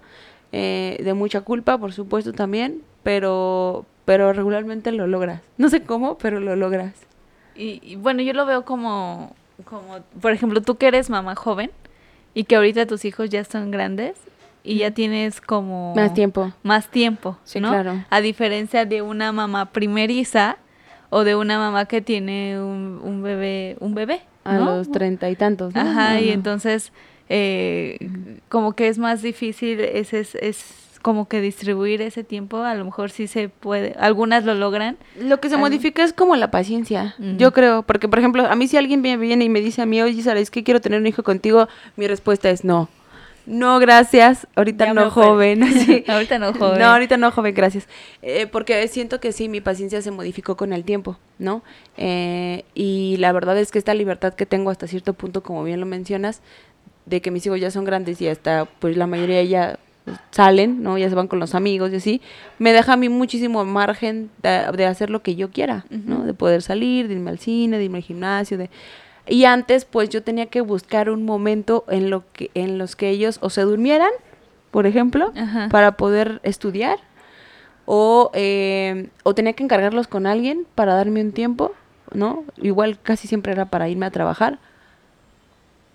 eh, de mucha culpa, por supuesto también, pero pero regularmente lo logras. No sé cómo, pero lo logras. Y, y bueno, yo lo veo como, como, por ejemplo, tú que eres mamá joven y que ahorita tus hijos ya son grandes y ya tienes como... Más tiempo. Más tiempo, Sí, ¿no? claro. A diferencia de una mamá primeriza o de una mamá que tiene un, un bebé, un bebé. A los treinta y tantos. ¿no? Ajá, y entonces eh, como que es más difícil, es, es, es como que distribuir ese tiempo, a lo mejor sí se puede, algunas lo logran. Lo que se modifica es como la paciencia, yo creo, porque por ejemplo, a mí si alguien viene y me dice a mí, oye, ¿sabes que quiero tener un hijo contigo? Mi respuesta es no. No, gracias. Ahorita no, joven. ahorita no, joven. No, ahorita no, joven, gracias. Eh, porque siento que sí, mi paciencia se modificó con el tiempo, ¿no? Eh, y la verdad es que esta libertad que tengo hasta cierto punto, como bien lo mencionas, de que mis hijos ya son grandes y hasta, pues la mayoría ya salen, ¿no? Ya se van con los amigos y así, me deja a mí muchísimo margen de, hacer lo que yo quiera, ¿no? De poder salir, de irme al cine, de irme al gimnasio, de... Y antes, pues yo tenía que buscar un momento en, lo que, en los que ellos o se durmieran, por ejemplo, para poder estudiar, o, eh, o tenía que encargarlos con alguien para darme un tiempo, ¿no? Igual casi siempre era para irme a trabajar,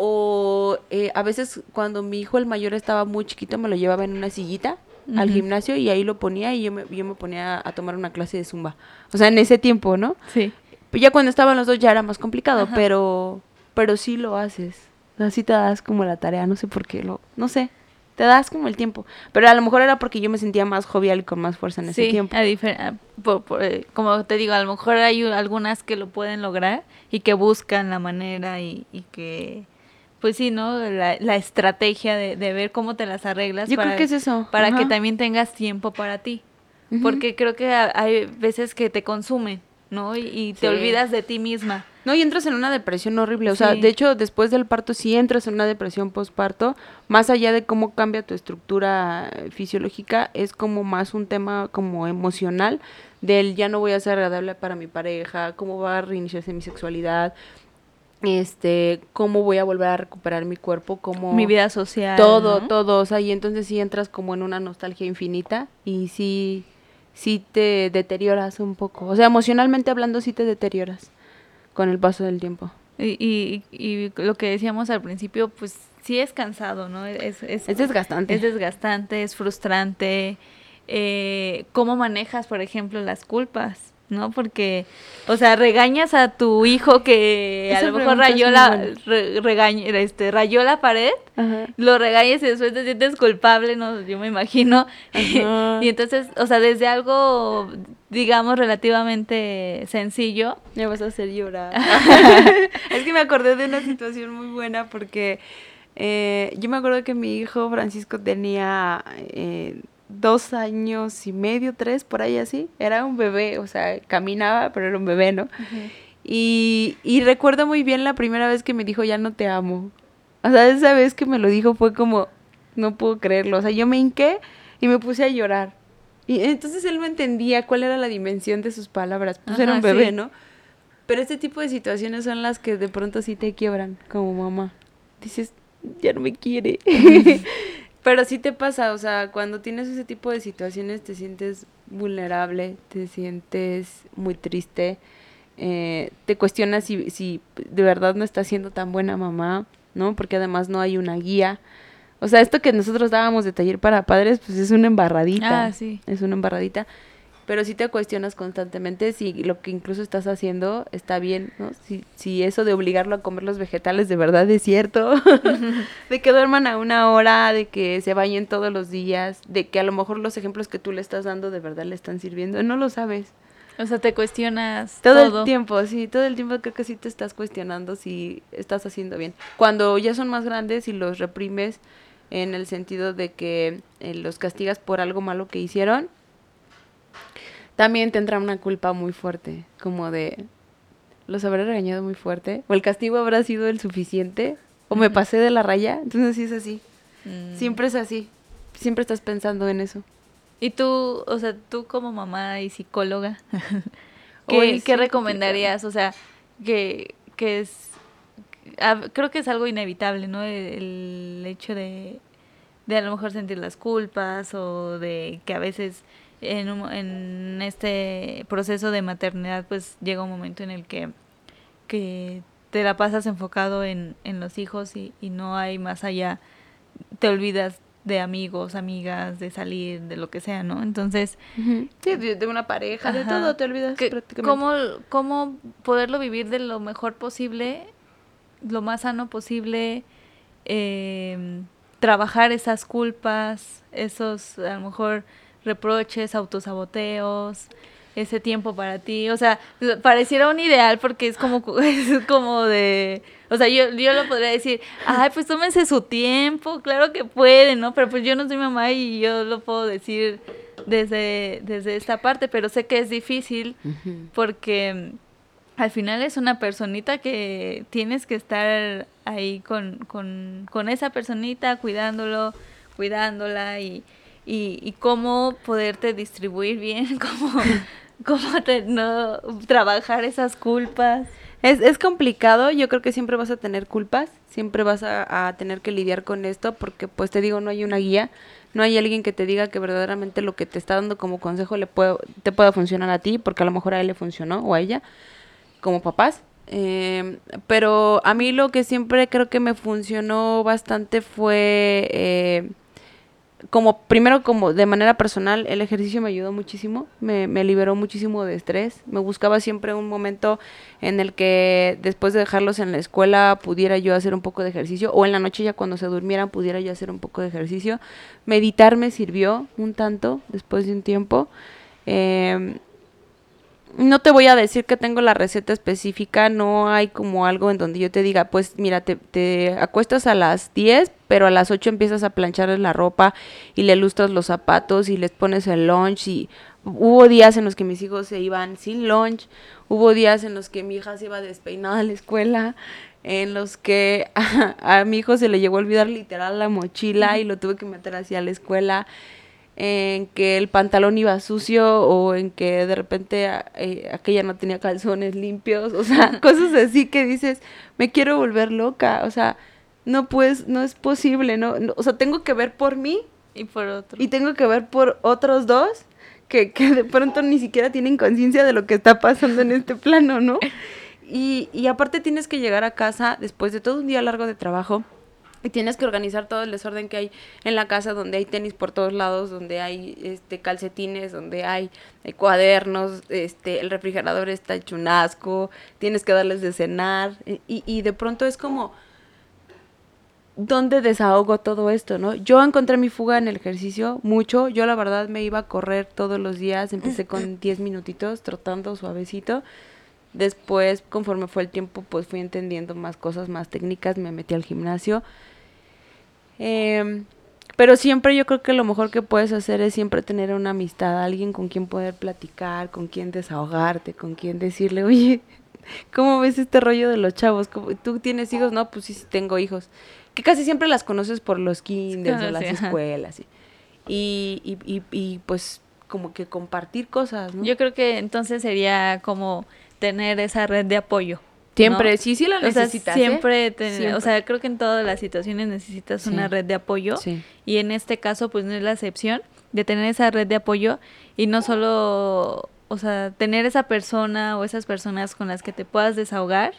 o eh, a veces cuando mi hijo el mayor estaba muy chiquito me lo llevaba en una sillita al gimnasio y ahí lo ponía y yo me, yo me ponía a tomar una clase de zumba. O sea, en ese tiempo, ¿no? Sí. Ya cuando estaban los dos ya era más complicado, pero pero sí lo haces. O sea, sí te das como la tarea, no sé por qué lo, no sé. Te das como el tiempo. Pero a lo mejor era porque yo me sentía más jovial y con más fuerza en ese tiempo. A eh, como te digo, a lo mejor hay algunas que lo pueden lograr y que buscan la manera y, y que pues sí, ¿no? La, la estrategia de, de, ver cómo te las arreglas. Yo para, creo que es eso. Para que también tengas tiempo para ti. Porque creo que hay veces que te consumen, ¿no? Y, te olvidas de ti misma. No, y entras en una depresión horrible. O sea, de hecho, después del parto, sí entras en una depresión postparto. Más allá de cómo cambia tu estructura fisiológica, es como más un tema como emocional del ya no voy a ser agradable para mi pareja, cómo va a reiniciarse mi sexualidad, este, cómo voy a volver a recuperar mi cuerpo, cómo... Mi vida social. Todo, todo, o sea, y entonces sí entras como en una nostalgia infinita y sí, sí te deterioras un poco, o sea, emocionalmente hablando sí te deterioras con el paso del tiempo. Y, y, y lo que decíamos al principio, pues sí es cansado, ¿no? Es, es, es desgastante. Es desgastante, es frustrante. Eh, ¿Cómo manejas, por ejemplo, las culpas? ¿No? Porque, o sea, regañas a tu hijo que a lo mejor rayó la, este, rayó la pared, lo regañas y después te sientes culpable, ¿no? Yo me imagino. y entonces, o sea, desde algo, digamos, relativamente sencillo. Me vas a hacer llorar. es que me acordé de una situación muy buena porque eh, yo me acuerdo que mi hijo Francisco tenía... Eh, dos años y medio, tres, por ahí así. Era un bebé, o sea, caminaba, pero era un bebé, ¿no? y, y recuerdo muy bien la primera vez que me dijo, ya no te amo. O sea, esa vez que me lo dijo fue como, no puedo creerlo. O sea, yo me hinqué y me puse a llorar. Y entonces él no entendía cuál era la dimensión de sus palabras. Pues era un bebé, ¿no? Pero este tipo de situaciones son las que de pronto sí te quiebran como mamá. Dices, ya no me quiere. Pero sí te pasa, o sea, cuando tienes ese tipo de situaciones te sientes vulnerable, te sientes muy triste, eh, te cuestionas si, si de verdad no estás siendo tan buena mamá, ¿no? Porque además no hay una guía. O sea, esto que nosotros dábamos de taller para padres, pues es una embarradita. Ah, sí. Es una embarradita pero sí te cuestionas constantemente si lo que incluso estás haciendo está bien, ¿no? Si, si eso de obligarlo a comer los vegetales de verdad es cierto, de que duerman a una hora, de que se bañen todos los días, de que a lo mejor los ejemplos que tú le estás dando de verdad le están sirviendo, no lo sabes. O sea, te cuestionas todo, el tiempo, sí, todo el tiempo creo que sí te estás cuestionando si estás haciendo bien. Cuando ya son más grandes y los reprimes en el sentido de que eh, los castigas por algo malo que hicieron, también tendrá una culpa muy fuerte, como de, ¿los habré regañado muy fuerte? ¿O el castigo habrá sido el suficiente? ¿O me pasé de la raya? Entonces sí es así. Mm. Siempre es así. Siempre estás pensando en eso. Y tú, o sea, tú como mamá y psicóloga, ¿qué, recomendarías? O sea, que, que es, creo que es algo inevitable, ¿no? El, hecho de, de a lo mejor sentir las culpas o de que a veces en, en este proceso de maternidad pues llega un momento en el que, que te la pasas enfocado en, en los hijos y, y, no hay más allá, te olvidas de amigos, amigas, de salir, de lo que sea, ¿no? Entonces... Sí, de, una pareja, de todo, te olvidas prácticamente. ¿cómo, ¿Cómo poderlo vivir de lo mejor posible, lo más sano posible? Eh, trabajar esas culpas, esos a lo mejor reproches, autosaboteos, ese tiempo para ti. O sea, pareciera un ideal porque es como, es como de... O sea, yo, yo lo podría decir, ay, pues tómense su tiempo, claro que pueden, ¿no? Pero pues yo no soy mamá y yo lo puedo decir desde, desde esta parte, pero sé que es difícil porque al final es una personita que tienes que estar ahí con, con, con esa personita, cuidándolo, cuidándola y, y, y cómo poderte distribuir bien, cómo, cómo no trabajar esas culpas. Es, es complicado, yo creo que siempre vas a tener culpas, siempre vas a, tener que lidiar con esto porque pues te digo, no hay una guía, no hay alguien que te diga que verdaderamente lo que te está dando como consejo le puede, te pueda funcionar a ti, porque a lo mejor a él le funcionó o a ella, como papás. Eh, pero a mí lo que siempre creo que me funcionó bastante fue eh, como primero como de manera personal el ejercicio me ayudó muchísimo, me, me, liberó muchísimo de estrés, me buscaba siempre un momento en el que después de dejarlos en la escuela pudiera yo hacer un poco de ejercicio o en la noche ya cuando se durmieran pudiera yo hacer un poco de ejercicio. Meditar me sirvió un tanto después de un tiempo. Eh, no te voy a decir que tengo la receta específica, no hay como algo en donde yo te diga, pues mira, te, te acuestas a las 10, pero a las 8 empiezas a plancharles la ropa y le lustras los zapatos y les pones el lunch y hubo días en los que mis hijos se iban sin lunch, hubo días en los que mi hija se iba despeinada a la escuela, en los que a, a mi hijo se le llegó a olvidar literal la mochila y lo tuve que meter hacia la escuela en que el pantalón iba sucio o en que de repente eh, aquella no tenía calzones limpios, o sea, cosas así que dices, me quiero volver loca, o sea, no pues, no es posible, no, o sea, tengo que ver por mí y por otro. Y tengo que ver por otros dos que, que de pronto ni siquiera tienen conciencia de lo que está pasando en este plano, ¿no? Y, y aparte tienes que llegar a casa después de todo un día largo de trabajo y tienes que organizar todo el desorden que hay en la casa donde hay tenis por todos lados, donde hay este calcetines, donde hay, cuadernos, este el refrigerador está hecho un asco, tienes que darles de cenar y, y de pronto es como ¿dónde desahogo todo esto, no? Yo encontré mi fuga en el ejercicio mucho, yo la verdad me iba a correr todos los días, empecé con 10 minutitos trotando suavecito. Después, conforme fue el tiempo, pues fui entendiendo más cosas, más técnicas, me metí al gimnasio Em, pero siempre yo creo que lo mejor que puedes hacer es siempre tener una amistad, alguien con quien poder platicar, con quien desahogarte, con quien decirle, oye, ¿cómo ves este rollo de los chavos? ¿Tú tienes hijos? No, pues sí, sí tengo hijos. Que casi siempre las conoces por los kinders o las escuelas. Y, y, y, y, pues como que compartir cosas, ¿no? Yo creo que entonces sería como tener esa red de apoyo. Siempre, sí, sí la necesitas. ¿eh? siempre, o sea, creo que en todas las situaciones necesitas una red de apoyo. Y en este caso, pues no es la excepción de tener esa red de apoyo y no solo, o sea, tener esa persona o esas personas con las que te puedas desahogar,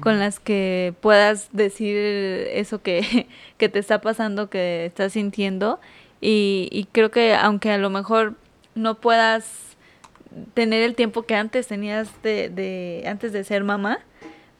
con las que puedas decir eso que, que te está pasando, que estás sintiendo. Y, y creo que aunque a lo mejor no puedas tener el tiempo que antes tenías de, de antes de ser mamá,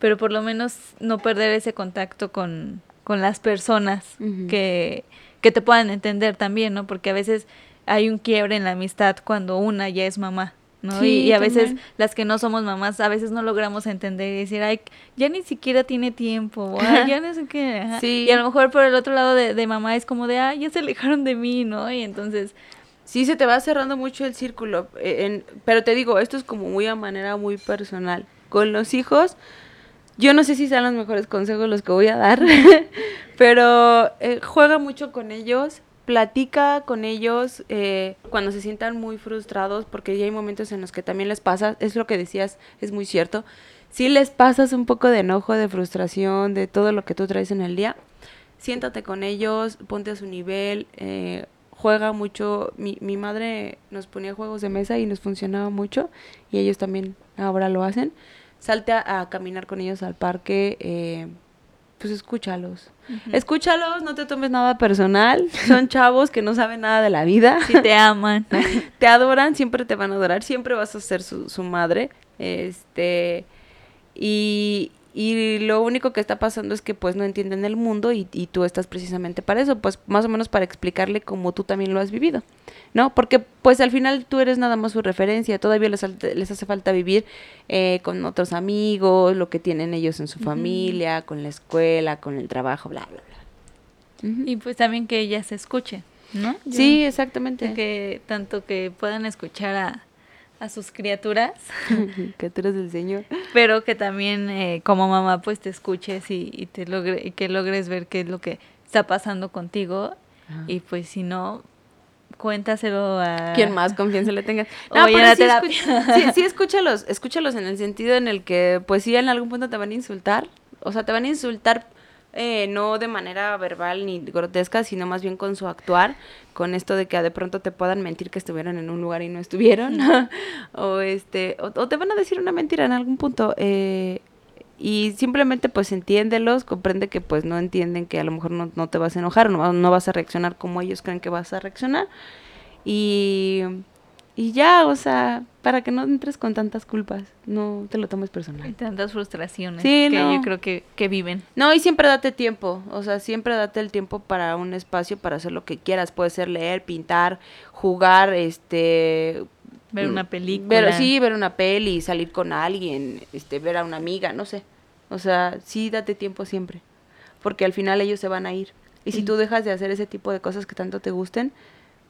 pero por lo menos no perder ese contacto con, las personas que, que te puedan entender también, ¿no? Porque a veces hay un quiebre en la amistad cuando una ya es mamá. ¿no? y, a veces las que no somos mamás, a veces no logramos entender y decir, ay, ya ni siquiera tiene tiempo, ay, ya no sé qué. Y a lo mejor por el otro lado de, de mamá es como de, ay, ya se alejaron de mí, ¿no? Y entonces... Sí, se te va cerrando mucho el círculo, eh, en, pero te digo, esto es como muy a manera muy personal. Con los hijos, yo no sé si sean los mejores consejos los que voy a dar, pero eh, juega mucho con ellos, platica con ellos eh, cuando se sientan muy frustrados, porque ya hay momentos en los que también les pasa, es lo que decías, es muy cierto. Si les pasas un poco de enojo, de frustración, de todo lo que tú traes en el día, siéntate con ellos, ponte a su nivel, eh, juega mucho. Mi, mi madre nos ponía juegos de mesa y nos funcionaba mucho, y ellos también ahora lo hacen salte a, caminar con ellos al parque, eh, pues escúchalos. Escúchalos, no te tomes nada personal. Son chavos que no saben nada de la vida. Si te aman. te adoran, siempre te van a adorar, siempre vas a ser su, su madre. Este, y, y lo único que está pasando es que pues no entienden el mundo y, y, tú estás precisamente para eso, pues más o menos para explicarle cómo tú también lo has vivido, ¿no? Porque pues al final tú eres nada más su referencia, todavía les, les hace falta vivir eh, con otros amigos, lo que tienen ellos en su uh -huh. familia, con la escuela, con el trabajo, bla, bla, bla. Uh -huh. Y pues también que ella se escuche, ¿no? Yo, sí, exactamente. Que tanto que puedan escuchar a a sus criaturas. criaturas del Señor. Pero que también eh, como mamá pues te escuches y, y te logre, y que logres ver qué es lo que está pasando contigo. Ah. Y pues si no, cuéntaselo a... Quien más confianza le tengas. No, Oye, pero sí, escucha, sí, sí, escúchalos, escúchalos en el sentido en el que pues sí en algún punto te van a insultar. O sea, te van a insultar eh, no de manera verbal ni grotesca, sino más bien con su actuar, con esto de que de pronto te puedan mentir que estuvieron en un lugar y no estuvieron, o este, o, o, te van a decir una mentira en algún punto, eh, y simplemente pues entiéndelos, comprende que pues no entienden que a lo mejor no, no te vas a enojar, no, no vas a reaccionar como ellos creen que vas a reaccionar, y y ya, o sea, para que no entres con tantas culpas, no te lo tomes personal. Y tantas frustraciones sí, que no. yo creo que, que, viven. No, y siempre date tiempo, o sea, siempre date el tiempo para un espacio para hacer lo que quieras, puede ser leer, pintar, jugar, este... Ver una película. Ver, sí, ver una peli, salir con alguien, este, ver a una amiga, no sé. O sea, sí date tiempo siempre, porque al final ellos se van a ir. Y si tú dejas de hacer ese tipo de cosas que tanto te gusten,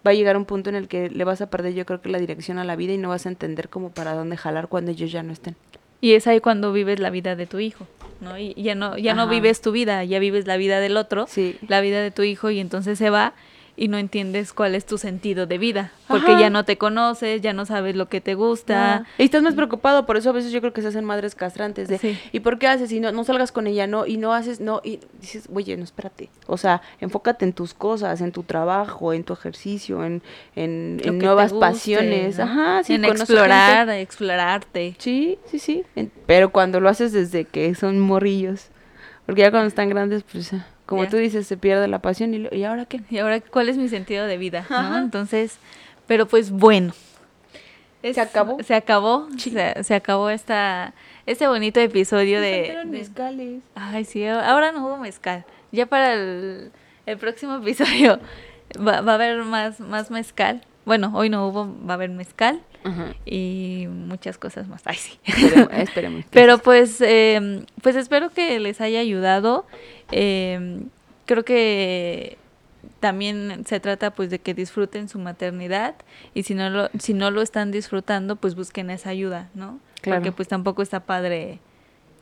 va a llegar un punto en el que le vas a perder yo creo que la dirección a la vida y no vas a entender como para dónde jalar cuando ellos ya no estén. Y es ahí cuando vives la vida de tu hijo, ¿no? Y ya no ya Ajá. no vives tu vida, ya vives la vida del otro, sí. la vida de tu hijo y entonces se va y no entiendes cuál es tu sentido de vida, porque Ajá. ya no te conoces, ya no sabes lo que te gusta. Y estás más preocupado, por eso a veces yo creo que se hacen madres castrantes de, sí. ¿y por qué haces? Y no, no salgas con ella, no, y no haces, no, y dices, oye, no, espérate. O sea, enfócate en tus cosas, en tu trabajo, en tu ejercicio, en, en, en nuevas guste, pasiones. ¿no? Ajá, sí, en explorar, gente. explorarte. Sí, sí, sí. Pero cuando lo haces desde que son morrillos, porque ya cuando están grandes, pues como Ya. tú dices, se pierde la pasión y, ¿y ahora qué? ¿Y ahora cuál es mi sentido de vida? Entonces, pero pues bueno. ¿Se acabó? Se acabó. Sí. Se, se acabó esta, este bonito episodio de, de- mezcales. Ay, sí, ahora no hubo mezcal. Ya para el, el próximo episodio va, va a haber más, más mezcal. Bueno, hoy no hubo, va a haber mezcal Ajá. y muchas cosas más. Ay, sí. Esperemos, esperemos. Pero pues, eh, pues espero que les haya ayudado. Eh, creo que también se trata pues de que disfruten su maternidad y si no lo, si no lo están disfrutando, pues busquen esa ayuda, ¿no? Claro. Porque pues tampoco está padre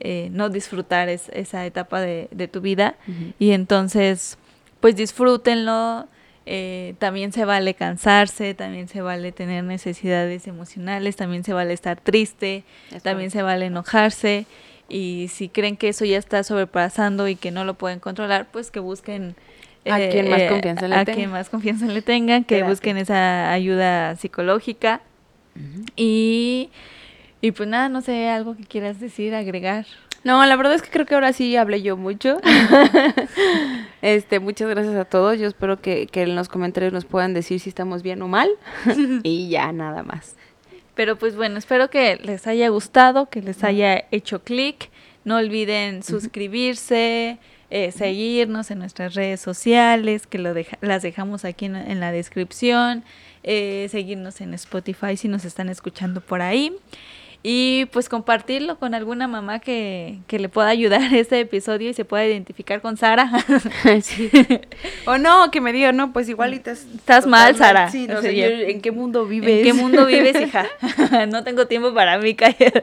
eh, no disfrutar es- esa etapa de, de tu vida. Y entonces, pues disfrútenlo. eh, también se vale cansarse, también se vale tener necesidades emocionales, también se vale estar triste, también se vale enojarse. Y si creen que eso ya está sobrepasando y que no lo pueden controlar, pues que busquen A quien más confianza le a quien más confianza le tengan, que Terapia. busquen esa ayuda psicológica. Y, y pues nada, no sé, algo que quieras decir, agregar. No, la verdad es que creo que ahora sí hablé yo mucho. este, muchas gracias a todos. Yo espero que, que en los comentarios nos puedan decir si estamos bien o mal. y ya, nada más. Pero pues bueno, espero que les haya gustado, que les haya hecho clic. No olviden suscribirse, eh, seguirnos en nuestras redes sociales, que lo deja- las dejamos aquí en, en la descripción. eh, seguirnos en Spotify si nos están escuchando por ahí. Y pues compartirlo con alguna mamá que, que le pueda ayudar este episodio y se pueda identificar con Sara. Sí. O no, que me digan, no, pues igual y estás... Estás mal, Sara. Sí, no O sé, yo, ¿en qué mundo vives? ¿En qué mundo vives, hija? no tengo tiempo para mí, cállate.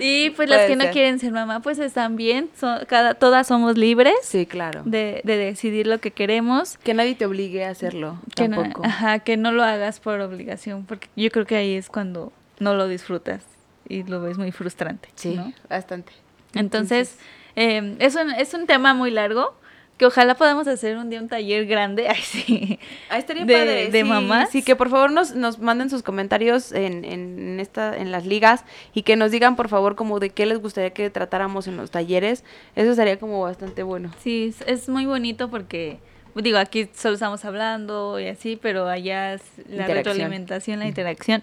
y pues las que no quieren ser mamá, pues están bien. Son, cada, todas somos libres Sí, claro. de, de decidir lo que queremos. Que nadie te obligue a hacerlo, Que no, tampoco. ajá, que no lo hagas por obligación, porque yo creo que ahí es cuando no lo disfrutas y lo ves muy frustrante. Sí, ¿no? bastante. Entonces, eh, es, un, es un tema muy largo que ojalá podamos hacer un día un taller grande, ay, sí, Ah, estaría de, padre. de sí, mamás. Sí, que por favor nos, nos manden sus comentarios en, en, esta, en las ligas y que nos digan por favor como de qué les gustaría que tratáramos en los talleres. Eso sería como bastante bueno. Sí, es, es muy bonito porque, digo, aquí solo estamos hablando y así, pero allá es la retroalimentación, la interacción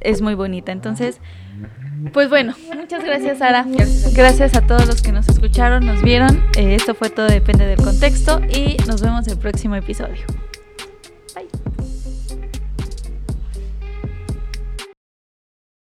es muy bonita. Entonces, pues bueno, muchas gracias Sara. Gracias a todos los que nos escucharon, nos vieron. Eh, esto fue todo depende del contexto y nos vemos el próximo episodio. Bye.